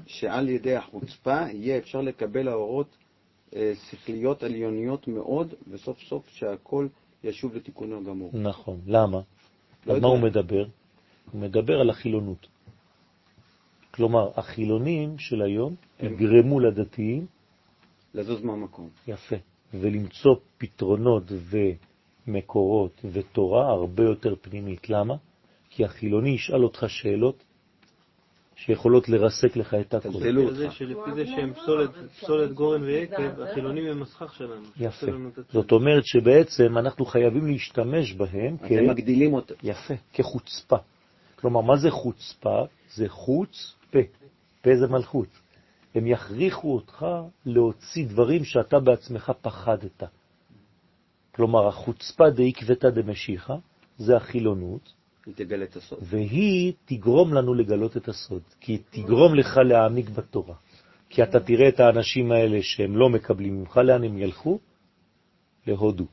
שעל ידי החוצפה יהיה אפשר לקבל האורות אה, שכליות עליוניות מאוד, וסוף סוף שהכל ישוב לתיקונו גמור. נכון. למה? לא על מה הוא. מדבר? הוא מדבר על החילונות. כלומר, החילונים של היום הם- יגרמו לדתיים, לזוז מהמקום. יפה, ולמצוא פתרונות ומקורות ותורה הרבה יותר פנימית. למה? כי החילוני ישאל אותך שאלות שיכולות לרסק לך את הכל. זה אותך. שלפי זה שהם פסולת, גורן ויקב, החילונים הם הסכך שלנו. יפה. זאת אומרת שבעצם אנחנו חייבים להשתמש בהם כ... אתם מגדילים אותם. יפה, כחוצפה. כלומר, מה זה חוצפה? זה חוץ פה. פה זה מלכות. הם יכריחו אותך להוציא דברים שאתה בעצמך פחדת. כלומר, החוצפה דעקבתא דמשיחא, זה החילונות, היא תגלה את הסוד. והיא תגרום לנו לגלות את הסוד, כי היא תגרום לך להעמיק בתורה. כי אתה תראה את האנשים האלה שהם לא מקבלים ממך, לאן הם ילכו? להודו,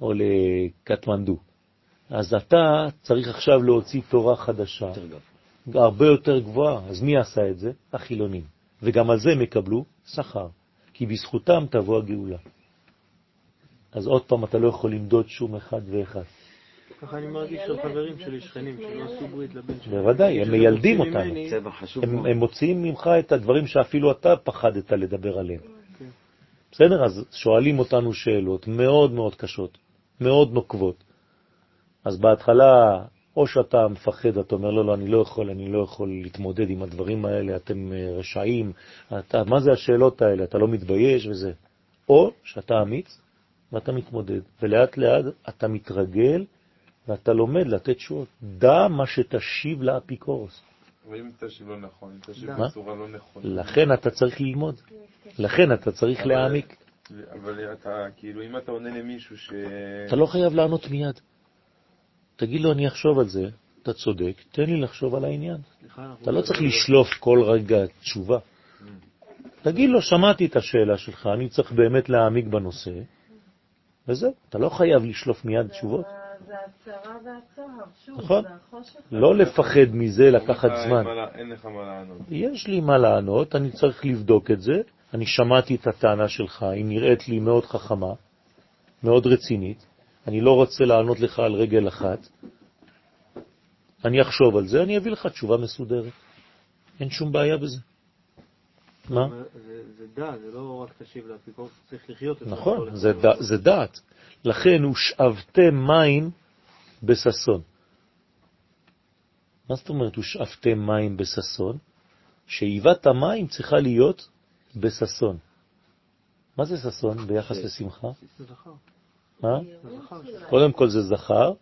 או לקטמנדו. אז אתה צריך עכשיו להוציא תורה חדשה. הרבה יותר גבוהה. אז מי עשה את זה? החילונים. וגם על זה הם יקבלו שכר, כי בזכותם תבוא הגאולה. אז עוד פעם, אתה לא יכול למדוד שום אחד ואחד. ככה אני מרגיש של חברים שלי, שכנים, שלא עשו ברית לבן שלי. בוודאי, הם מיילדים אותנו. הם מוציאים ממך את הדברים שאפילו אתה פחדת לדבר עליהם. כן. בסדר? אז שואלים אותנו שאלות מאוד מאוד קשות, מאוד נוקבות. אז בהתחלה, או שאתה מפחד, אתה אומר, לא, לא, אני לא יכול, אני לא יכול להתמודד עם הדברים האלה, אתם אה, רשעים, אתה, מה זה השאלות האלה, אתה לא מתבייש וזה. או שאתה אמיץ ואתה מתמודד, ולאט לאט אתה מתרגל ואתה לומד לתת תשובות. דע מה שתשיב לאפיקורוס. ואם תשיב לא נכון, אם תשיב? בצורה לא נכונה. לכן אתה צריך ללמוד, לכן אתה צריך להעמיק. אבל אתה, כאילו, אם אתה עונה למישהו ש... אתה לא חייב לענות מיד. תגיד לו, אני אחשוב על זה, אתה צודק, תן לי לחשוב על העניין. סליחה, אתה לא צריך לשלוף כל רגע תשובה. תגיד לו, שמעתי את השאלה שלך, אני צריך באמת להעמיק בנושא, וזהו, אתה לא חייב לשלוף מיד תשובות. זה הצרה והצוהר, שוב, נכון. זה החושך. לא לפחד מזה לקחת זמן. אין לך מה לענות. יש לי מה לענות, אני צריך לבדוק את זה. אני שמעתי את הטענה שלך, היא נראית לי מאוד חכמה, מאוד רצינית. אני לא רוצה לענות לך על רגל אחת. אני אחשוב על זה, אני אביא לך תשובה מסודרת. אין שום בעיה בזה. מה? זה- דעת, זה לא רק תשיב לאפיקורס, צריך לחיות את זה. נכון, זה. ד- זה דעת. לכן הוא שאבתם מים בססון. מה זאת אומרת הוא שאבתם מים בססון? שאיבת המים צריכה להיות בססון. מה זה ססון ביחס לשמחה? קודם כל זה זכר,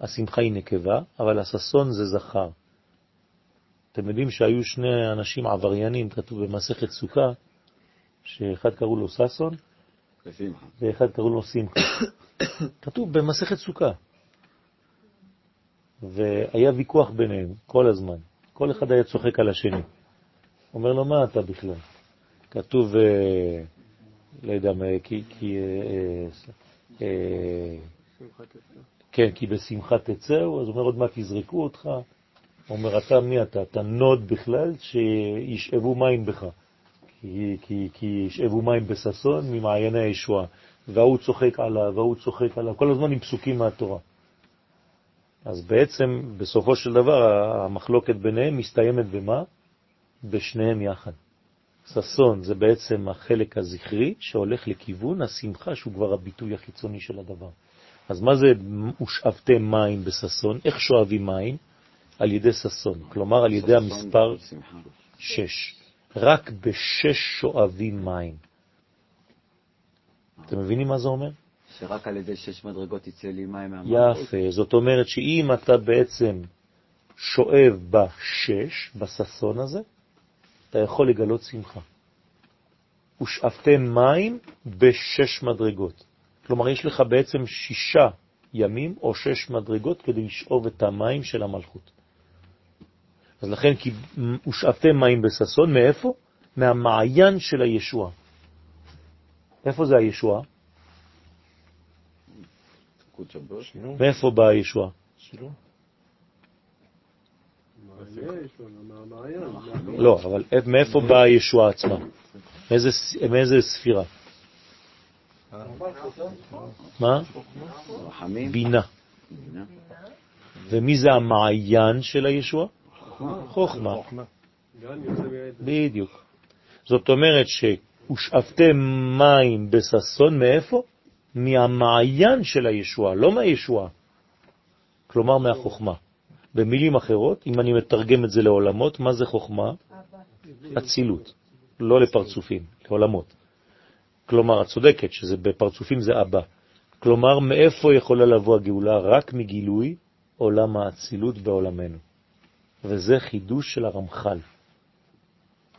השמחה היא נקבה, אבל הססון זה זכר. אתם יודעים שהיו שני אנשים עבריינים, כתוב במסכת סוכה, שאחד קראו לו ססון. ואחד קראו לו שמחה. כתוב במסכת סוכה. והיה ויכוח ביניהם כל הזמן. כל אחד היה צוחק על השני. אומר לו, מה אתה בכלל? כתוב, אה, לא יודע כי, אה. כן, כי בשמחה תצאו, אז הוא אומר, עוד מעט יזרקו אותך. הוא אומר, אתה מי אתה? אתה נוד בכלל שישאבו מים בך. כי, כי, כי ישאבו מים בססון ממעייני הישועה. והוא צוחק עליו, והוא צוחק עליו, כל הזמן עם פסוקים מהתורה. אז בעצם, בסופו של דבר, המחלוקת ביניהם מסתיימת במה? בשניהם יחד. ששון זה בעצם החלק הזכרי שהולך לכיוון השמחה, שהוא כבר הביטוי החיצוני של הדבר. אז מה זה ושאבתם מים בששון? איך שואבים מים? על ידי ששון, כלומר על ידי המספר ושמחה. שש. רק בשש שואבים מים. אתם מבינים מה זה אומר? שרק על ידי שש מדרגות יצא לי מים מהמים. יפה. זאת אומרת שאם אתה בעצם שואב בשש, בססון הזה, אתה יכול לגלות שמחה. ושאבתם מים בשש מדרגות. כלומר, יש לך בעצם שישה ימים או שש מדרגות כדי לשאוב את המים של המלכות. אז לכן, כי ושאבתם מים בססון, מאיפה? מהמעיין של הישוע. איפה זה הישוע? מאיפה בא הישוע? שילוב. מעניין יש לנו, מהמעיין. לא, אבל מאיפה באה הישועה עצמה? מאיזה, ספירה? מה? בינה. ומי זה המעיין של הישוע? חוכמה. בדיוק. זאת אומרת שהושאבתם מים בששון, מאיפה? מהמעיין של הישוע, לא מהישוע. כלומר מהחוכמה. במילים אחרות, אם אני מתרגם את זה לעולמות, מה זה חוכמה? אצילות, לא לפרצופים, לעולמות. כלומר, את צודקת שזה בפרצופים זה אבא. כלומר, מאיפה יכולה לבוא הגאולה? רק מגילוי עולם האצילות בעולמנו. וזה חידוש של הרמח"ל,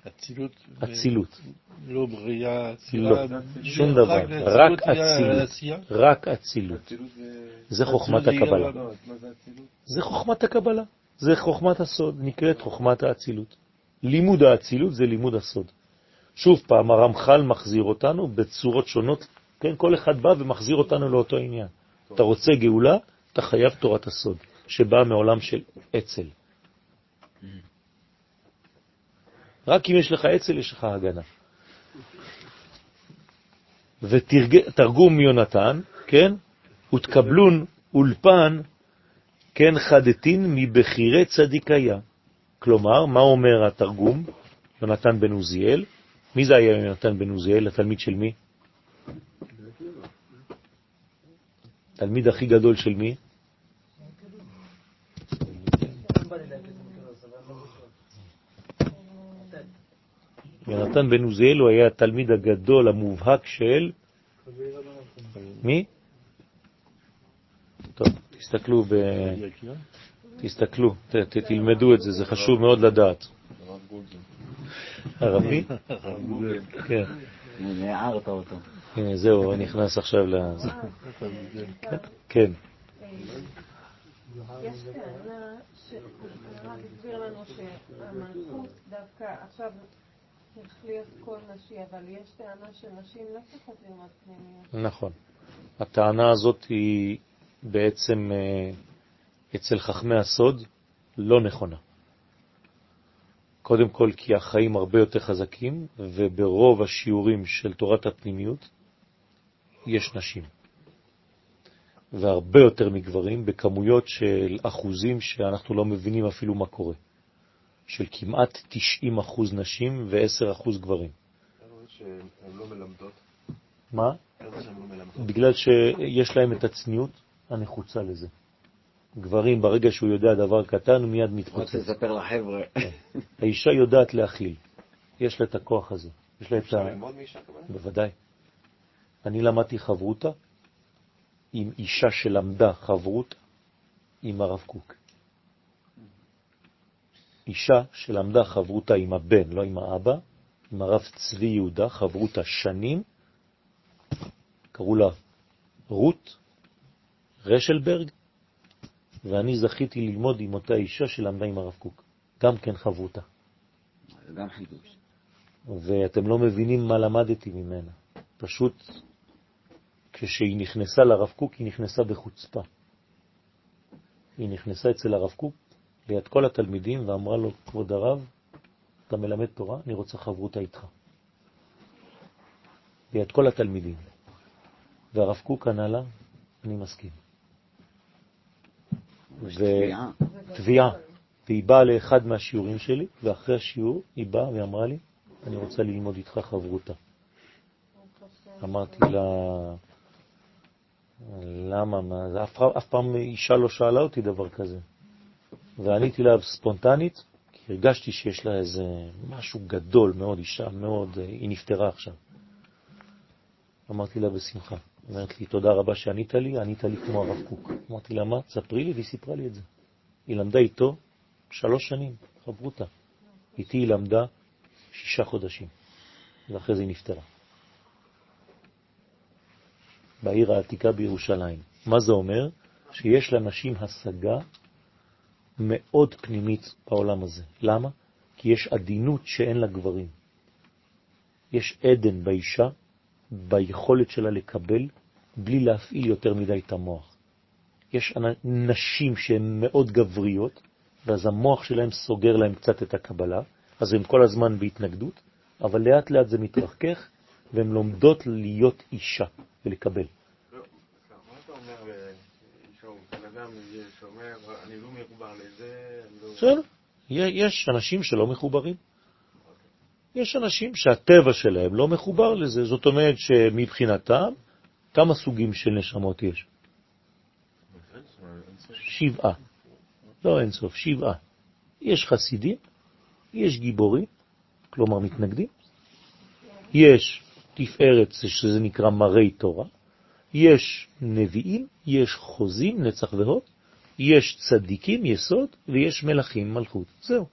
אצילות. אצילות. לא בריאה, לא, אצילה. שום רק דבר, רק אצילות. רק אצילות. אצילות זה... חוכמת אצילות זה הקבלה. זה חוכמת הקבלה, זה חוכמת הסוד, נקראת חוכמת האצילות. לימוד האצילות זה לימוד הסוד. שוב פעם, הרמח"ל מחזיר אותנו בצורות שונות, כן, כל אחד בא ומחזיר אותנו לאותו עניין. אתה רוצה גאולה, אתה חייב תורת הסוד, שבאה מעולם של אצל. רק אם יש לך אצל, יש לך הגנה. ותרגום מיונתן, כן, ותקבלון אולפן כן חדתין מבחירי צדיקיה. כלומר, מה אומר התרגום? יונתן בן עוזיאל. מי זה היה יונתן בן עוזיאל? התלמיד של מי? תלמיד הכי גדול של מי? יונתן בן עוזיאל הוא היה התלמיד הגדול המובהק של... מי? טוב, תסתכלו ב... תסתכלו, ת, ת, תלמדו את זה, זה חשוב מאוד לדעת. ערבי? כן. הערת אותו. הנה, זהו, נכנס עכשיו ל... כן. יש טענה שהרב הסביר לנו שהמלכות דווקא עכשיו צריך להיות קול נשי, אבל יש טענה שנשים לא צריכות ללמוד פנימיות. נכון. הטענה הזאת היא בעצם אה, אצל חכמי הסוד לא נכונה. קודם כל כי החיים הרבה יותר חזקים, וברוב השיעורים של תורת הפנימיות יש נשים. והרבה יותר מגברים, בכמויות של אחוזים שאנחנו לא מבינים אפילו מה קורה. של כמעט 90 אחוז נשים ו-10 אחוז גברים. שהן לא מלמדות. מה? לא מלמדות? בגלל שיש להם את הצניעות הנחוצה לזה. גברים, ברגע שהוא יודע דבר קטן, הוא מיד רוצה מתפוצץ. לספר לחבר'ה. האישה יודעת להכיל. יש לה את הכוח הזה. יש לה את אפשר ה... ללמוד מאישה כמובן? בוודאי. אני למדתי חברותה עם אישה שלמדה חברות עם הרב קוק. אישה שלמדה חברותה עם הבן, לא עם האבא, עם הרב צבי יהודה, חברותה שנים, קראו לה רות רשלברג, ואני זכיתי ללמוד עם אותה אישה שלמדה עם הרב קוק. גם כן חברותה. זה גם חידוש. ואתם לא מבינים מה למדתי ממנה. פשוט כשהיא נכנסה לרב קוק, היא נכנסה בחוצפה. היא נכנסה אצל הרב קוק ליד כל התלמידים ואמרה לו, כבוד הרב, אתה מלמד תורה, אני רוצה חברותה איתך. ליד כל התלמידים. והרב קוק ענה לה, אני מסכים. תביעה. תביעה. והיא באה לאחד מהשיעורים שלי, ואחרי השיעור היא באה ואמרה לי, אני רוצה ללמוד איתך חברותה. אמרתי לה, למה? מה? אף, אף פעם אישה לא שאלה אותי דבר כזה. ועניתי לה ספונטנית, כי הרגשתי שיש לה איזה משהו גדול מאוד, אישה מאוד, היא נפטרה עכשיו. אמרתי לה בשמחה. אמרת לי, תודה רבה שענית לי, ענית לי כמו הרב קוק. אמרתי לה, מה? תספרי לי, והיא סיפרה לי את זה. היא למדה איתו שלוש שנים, חברותה. איתי היא למדה שישה חודשים, ואחרי זה היא נפטרה. בעיר העתיקה בירושלים. מה זה אומר? שיש לנשים השגה מאוד פנימית בעולם הזה. למה? כי יש עדינות שאין לגברים. יש עדן באישה, ביכולת שלה לקבל, בלי להפעיל יותר מדי את המוח. יש נשים שהן מאוד גבריות, ואז המוח שלהם סוגר להם קצת את הקבלה, אז הם כל הזמן בהתנגדות, אבל לאט לאט זה מתרחקך, והן לומדות להיות אישה ולקבל. לא, בסדר. יש אנשים שלא מחוברים. יש אנשים שהטבע שלהם לא מחובר לזה, זאת אומרת שמבחינתם, כמה סוגים של נשמות יש? שבעה. לא אין סוף, שבעה. יש חסידים, יש גיבורים, כלומר מתנגדים, יש תפארת, שזה נקרא מראי תורה, יש נביאים, יש חוזים, נצח והוד, יש צדיקים, יסוד, ויש מלאכים, מלכות. זהו,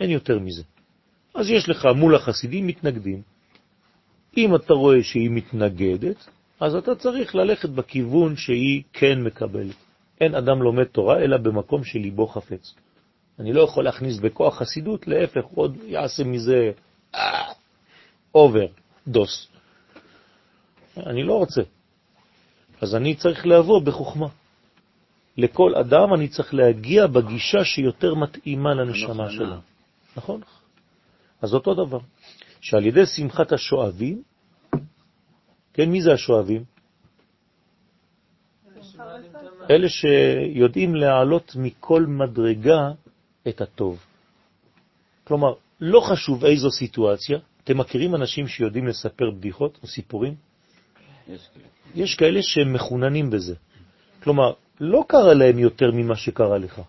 אין יותר מזה. אז יש לך מול החסידים מתנגדים. אם אתה רואה שהיא מתנגדת, אז אתה צריך ללכת בכיוון שהיא כן מקבלת. אין אדם לומד תורה אלא במקום שליבו חפץ. אני לא יכול להכניס בכוח חסידות, להפך, עוד יעשה מזה אובר, דוס. אני לא רוצה. אז אני צריך לבוא בחוכמה. לכל אדם אני צריך להגיע בגישה שיותר מתאימה לנשמה שלו. נכון? אז אותו דבר, שעל ידי שמחת השואבים, כן, מי זה השואבים? אלה שיודעים להעלות מכל מדרגה את הטוב. כלומר, לא חשוב איזו סיטואציה, אתם מכירים אנשים שיודעים לספר בדיחות או סיפורים? יש, יש כאלה שהם מחוננים בזה. כלומר, לא קרה להם יותר ממה שקרה לך.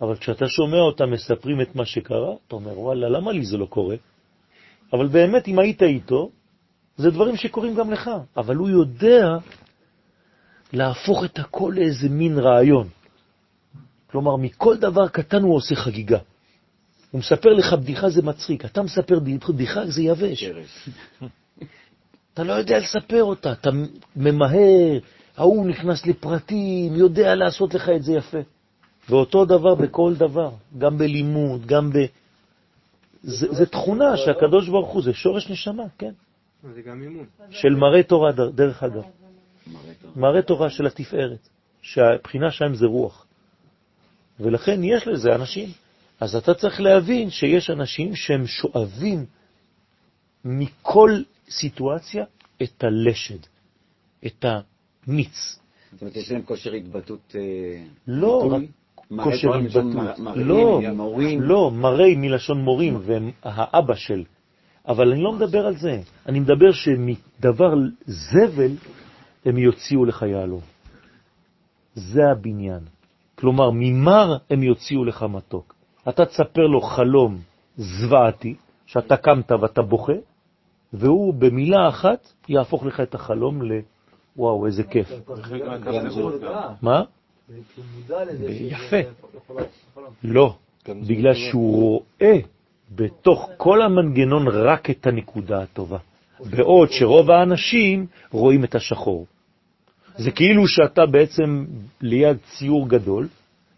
אבל כשאתה שומע אותם מספרים את מה שקרה, אתה אומר, וואלה, למה לי זה לא קורה? אבל באמת, אם היית איתו, זה דברים שקורים גם לך. אבל הוא יודע להפוך את הכל לאיזה מין רעיון. כלומר, מכל דבר קטן הוא עושה חגיגה. הוא מספר לך בדיחה, זה מצחיק. אתה מספר בדיחה, זה יבש. אתה לא יודע לספר אותה, אתה ממהר, ההוא נכנס לפרטים, יודע לעשות לך את זה יפה. ואותו דבר בכל דבר, גם בלימוד, גם ב... זה, זה תכונה שהקדוש ברוך הוא, זה שורש נשמה, כן. זה גם אימון. של מראה תורה, דרך אגב. מראה תורה של התפארת, שהבחינה שם זה רוח. ולכן יש לזה אנשים. אז אתה צריך להבין שיש אנשים שהם שואבים מכל סיטואציה את הלשד, את המיץ. זאת אומרת, יש להם כושר התבטאות... אה, לא, רק כושר התבטאות. לא, לא, מראי מלשון מורים, והם האבא של. אבל אני לא מדבר על זה, אני מדבר שמדבר זבל הם יוציאו לך יעלום. זה הבניין. כלומר, ממר הם יוציאו לך מתוק. אתה תספר לו חלום זוועתי, שאתה קמת ואתה בוכה, והוא במילה אחת יהפוך לך את החלום ל... וואו, איזה כיף. מה? יפה. לא, בגלל שהוא רואה בתוך כל המנגנון רק את הנקודה הטובה, בעוד שרוב האנשים רואים את השחור. זה כאילו שאתה בעצם ליד ציור גדול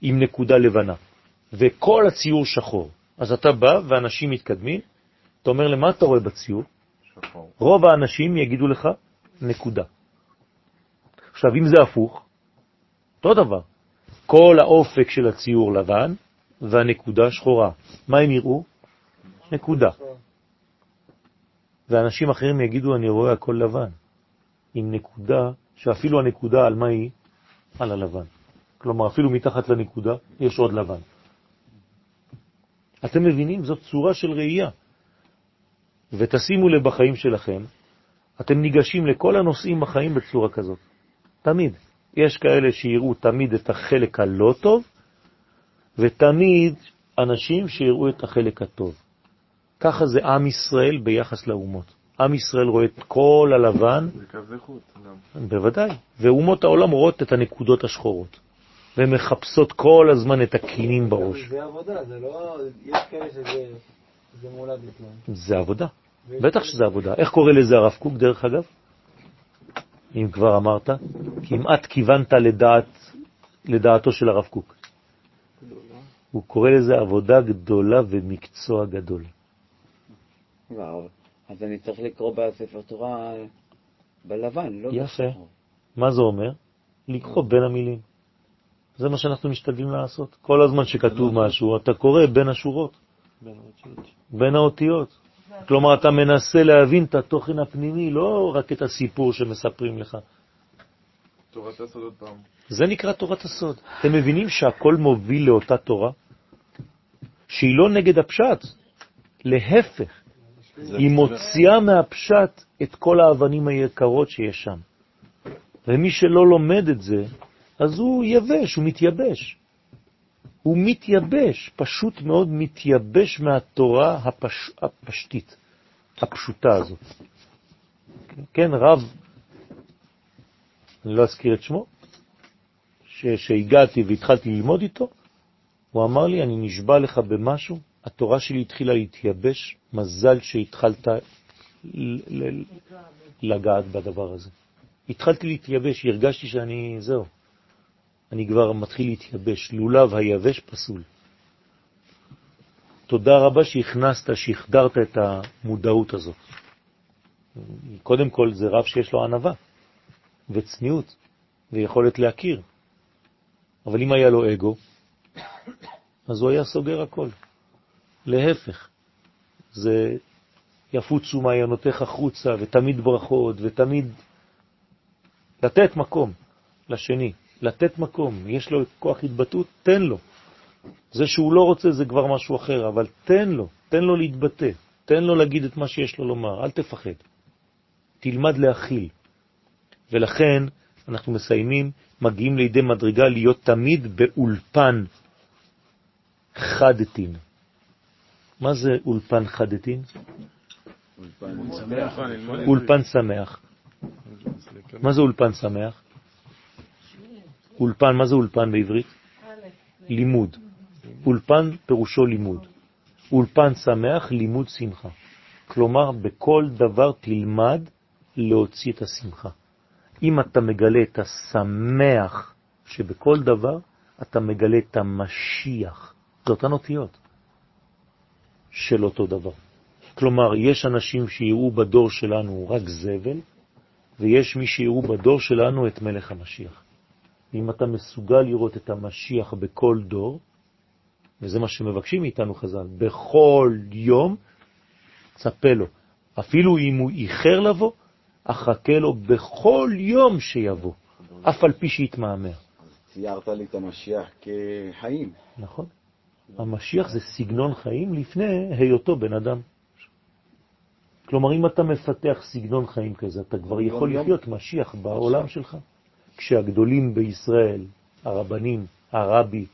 עם נקודה לבנה, וכל הציור שחור. אז אתה בא ואנשים מתקדמים, אתה אומר למה אתה רואה בציור? שחור. רוב האנשים יגידו לך נקודה. עכשיו, אם זה הפוך, אותו דבר. כל האופק של הציור לבן והנקודה שחורה. מה הם יראו? נקודה. ואנשים אחרים יגידו, אני רואה הכל לבן, עם נקודה, שאפילו הנקודה על מה היא? על הלבן. כלומר, אפילו מתחת לנקודה יש עוד לבן. אתם מבינים? זאת צורה של ראייה. ותשימו לב בחיים שלכם, אתם ניגשים לכל הנושאים בחיים בצורה כזאת. תמיד. יש כאלה שיראו תמיד את החלק הלא טוב, ותמיד אנשים שיראו את החלק הטוב. ככה זה עם ישראל ביחס לאומות. עם ישראל רואה את כל הלבן, בוודאי, ואומות העולם רואות את הנקודות השחורות, והן מחפשות כל הזמן את הקינים בראש. זה עבודה, זה לא... יש כאלה שזה מולד לפני. זה עבודה, בטח שזה עבודה. איך קורא לזה הרב קוק, דרך אגב? אם כבר אמרת, כמעט כיוונת לדעת, לדעתו של הרב קוק. הוא קורא לזה עבודה גדולה ומקצוע גדול. וואו, אז אני צריך לקרוא בספר תורה בלבן, לא יפה. בשחור. מה זה אומר? לקרוא בין המילים. זה מה שאנחנו משתדלים לעשות. כל הזמן שכתוב משהו, אתה קורא בין השורות, בין האותיות. כלומר, אתה מנסה להבין את התוכן הפנימי, לא רק את הסיפור שמספרים לך. תורת הסוד עוד פעם. זה נקרא תורת הסוד. אתם מבינים שהכל מוביל לאותה תורה? שהיא לא נגד הפשט, להפך, היא מוציאה מהפשט את כל האבנים היקרות שיש שם. ומי שלא לומד את זה, אז הוא יבש, הוא מתייבש. הוא מתייבש, פשוט מאוד מתייבש מהתורה הפש... הפשטית, הפשוטה הזאת. כן, רב, אני לא אזכיר את שמו, שהגעתי והתחלתי ללמוד איתו, הוא אמר לי, אני נשבע לך במשהו, התורה שלי התחילה להתייבש, מזל שהתחלת לגעת בדבר הזה. התחלתי להתייבש, הרגשתי שאני, זהו, אני כבר מתחיל להתייבש, לולב היבש פסול. תודה רבה שהכנסת, שהחדרת את המודעות הזאת. קודם כל זה רב שיש לו ענבה וצניעות ויכולת להכיר. אבל אם היה לו אגו, אז הוא היה סוגר הכל. להפך, זה יפוצו מעיינותיך חוצה, ותמיד ברכות, ותמיד לתת מקום לשני, לתת מקום. יש לו כוח התבטאות, תן לו. זה שהוא לא רוצה זה כבר משהו אחר, אבל תן לו, תן לו להתבטא, תן לו להגיד את מה שיש לו לומר, אל תפחד. תלמד להכיל. ולכן אנחנו מסיימים, מגיעים לידי מדרגה להיות תמיד באולפן חדתין. מה זה אולפן חדתין? אולפן שמח. מה זה אולפן שמח? אולפן, מה זה אולפן בעברית? לימוד. אולפן פירושו לימוד. אולפן שמח, לימוד שמחה. כלומר, בכל דבר תלמד להוציא את השמחה. אם אתה מגלה את השמח שבכל דבר, אתה מגלה את המשיח. זה אותן אותיות של אותו דבר. כלומר, יש אנשים שיראו בדור שלנו רק זבל, ויש מי שיראו בדור שלנו את מלך המשיח. אם אתה מסוגל לראות את המשיח בכל דור, וזה מה שמבקשים מאיתנו חז"ל, בכל יום צפה לו. אפילו אם הוא איחר לבוא, אחכה לו בכל יום שיבוא, אף על פי שיתמהמה. ציירת לי את המשיח כחיים. נכון. המשיח זה סגנון חיים לפני היותו בן אדם. כלומר, אם אתה מפתח סגנון חיים כזה, אתה כבר יכול לחיות משיח בעולם שלך. כשהגדולים בישראל, הרבנים, הרבי,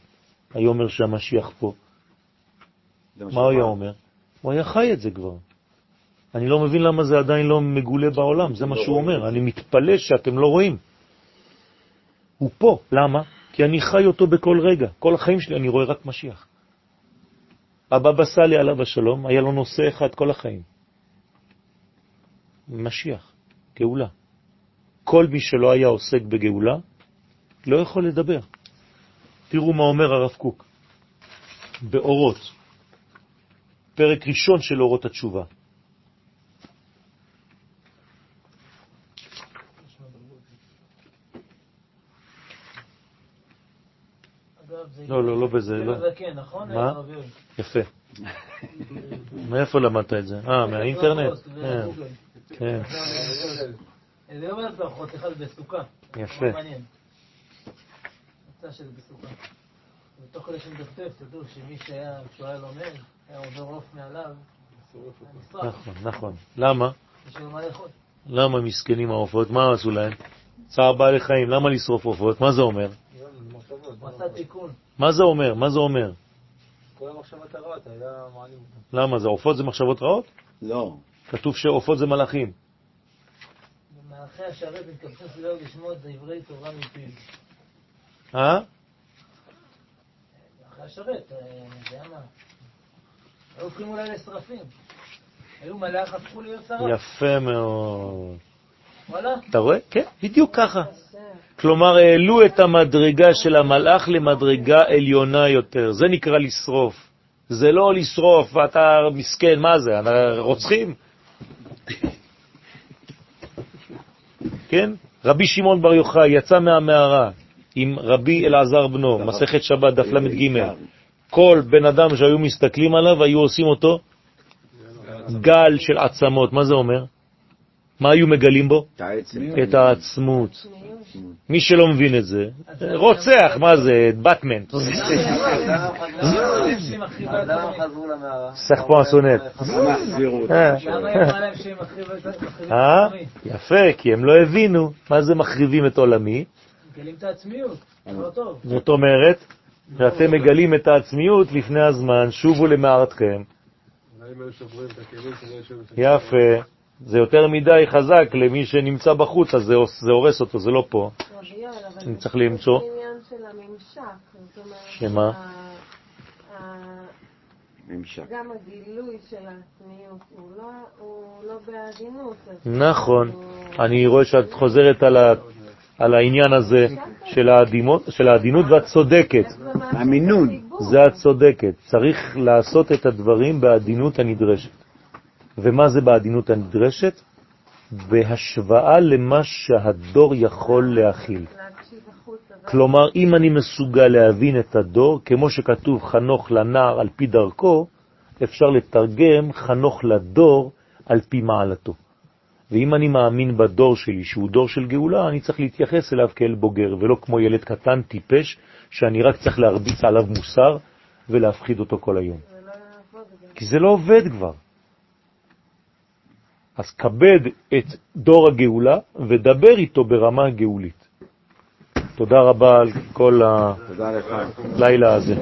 היה אומר שהמשיח פה, מה הוא היה אומר? הוא היה חי את זה כבר. אני לא מבין למה זה עדיין לא מגולה בעולם, זה מה לא שהוא אומר. אני מתפלא שאתם לא רואים. הוא פה, למה? כי אני חי אותו בכל רגע. כל החיים שלי אני רואה רק משיח. הבבא סאלי עליו השלום, היה לו נושא אחד כל החיים. משיח, גאולה. כל מי שלא היה עוסק בגאולה, לא יכול לדבר. תראו מה אומר הרב קוק באורות, פרק ראשון של אורות התשובה. לא, לא, לא בזה, לא. נכון? מה? יפה. מאיפה למדת את זה? אה, מהאינטרנט? כן. זה אומר ברכות אחד בסוכה. יפה. מעניין. יצא שזה בסוכה. ותוך כדי שמדפדף, תדעו שמי שהיה, כשהוא היה לומד, היה עובר עוף מעליו, נכון, נכון. למה? למה מסכנים העופות? מה עשו להם? צער בעלי חיים, למה לשרוף עופות? מה זה אומר? מה זה אומר? מה זה אומר? כל המחשבות הרעות היה מעלים למה? זה עופות זה מחשבות רעות? לא. כתוב שעופות זה מלאכים. מלאכי השרת מתקבצים סביבו לשמוע את דברי תורה מפיו. אה? מלאכי השרת, אה, יודע מה? היו הופכים אולי לשרפים. היו מלאך, הפכו להיות שרף. יפה מאוד. וואלה? אתה רואה? כן, בדיוק ככה. כלומר, העלו את המדרגה של המלאך למדרגה עליונה יותר. זה נקרא לשרוף. זה לא לשרוף, ואתה מסכן, מה זה? רוצחים? כן? רבי שמעון בר יוחאי יצא מהמערה עם רבי אלעזר בנו, מסכת שבת, דף ל"ג. כל בן אדם שהיו מסתכלים עליו, היו עושים אותו גל של עצמות. מה זה אומר? מה היו מגלים בו? את העצמות. מי שלא מבין את זה, רוצח, מה זה? באטמן. סך פה הסונט. יפה, כי הם לא הבינו מה זה מחריבים את עולמי. מגלים את העצמיות, לא טוב. זאת אומרת, שאתם מגלים את העצמיות לפני הזמן, שובו למערתכם. יפה. זה יותר מדי חזק למי שנמצא בחוץ, אז זה זה הורס אותו, זה לא פה. אני צריך למצוא. זה עניין של הממשק. שמה? ממשק. גם הגילוי של העצמיות הוא לא, הוא לא בעדינות. נכון. הוא- אני רואה שאת חוזרת על, ה, על העניין הזה של, העדינות, ואת צודקת. המינון. זה את צודקת. צריך לעשות את הדברים בעדינות הנדרשת. ומה זה בעדינות הנדרשת? בהשוואה למה שהדור יכול להכיל. כלומר, אם אני מסוגל להבין את הדור, כמו שכתוב חנוך לנער על פי דרכו, אפשר לתרגם חנוך לדור על פי מעלתו. ואם אני מאמין בדור שלי, שהוא דור של גאולה, אני צריך להתייחס אליו כאל בוגר, ולא כמו ילד קטן, טיפש, שאני רק צריך להרביץ עליו מוסר ולהפחיד אותו כל היום. כי זה לא עובד כבר. אז כבד את דור הגאולה ודבר איתו ברמה גאולית. תודה רבה על כל. הלילה הזה.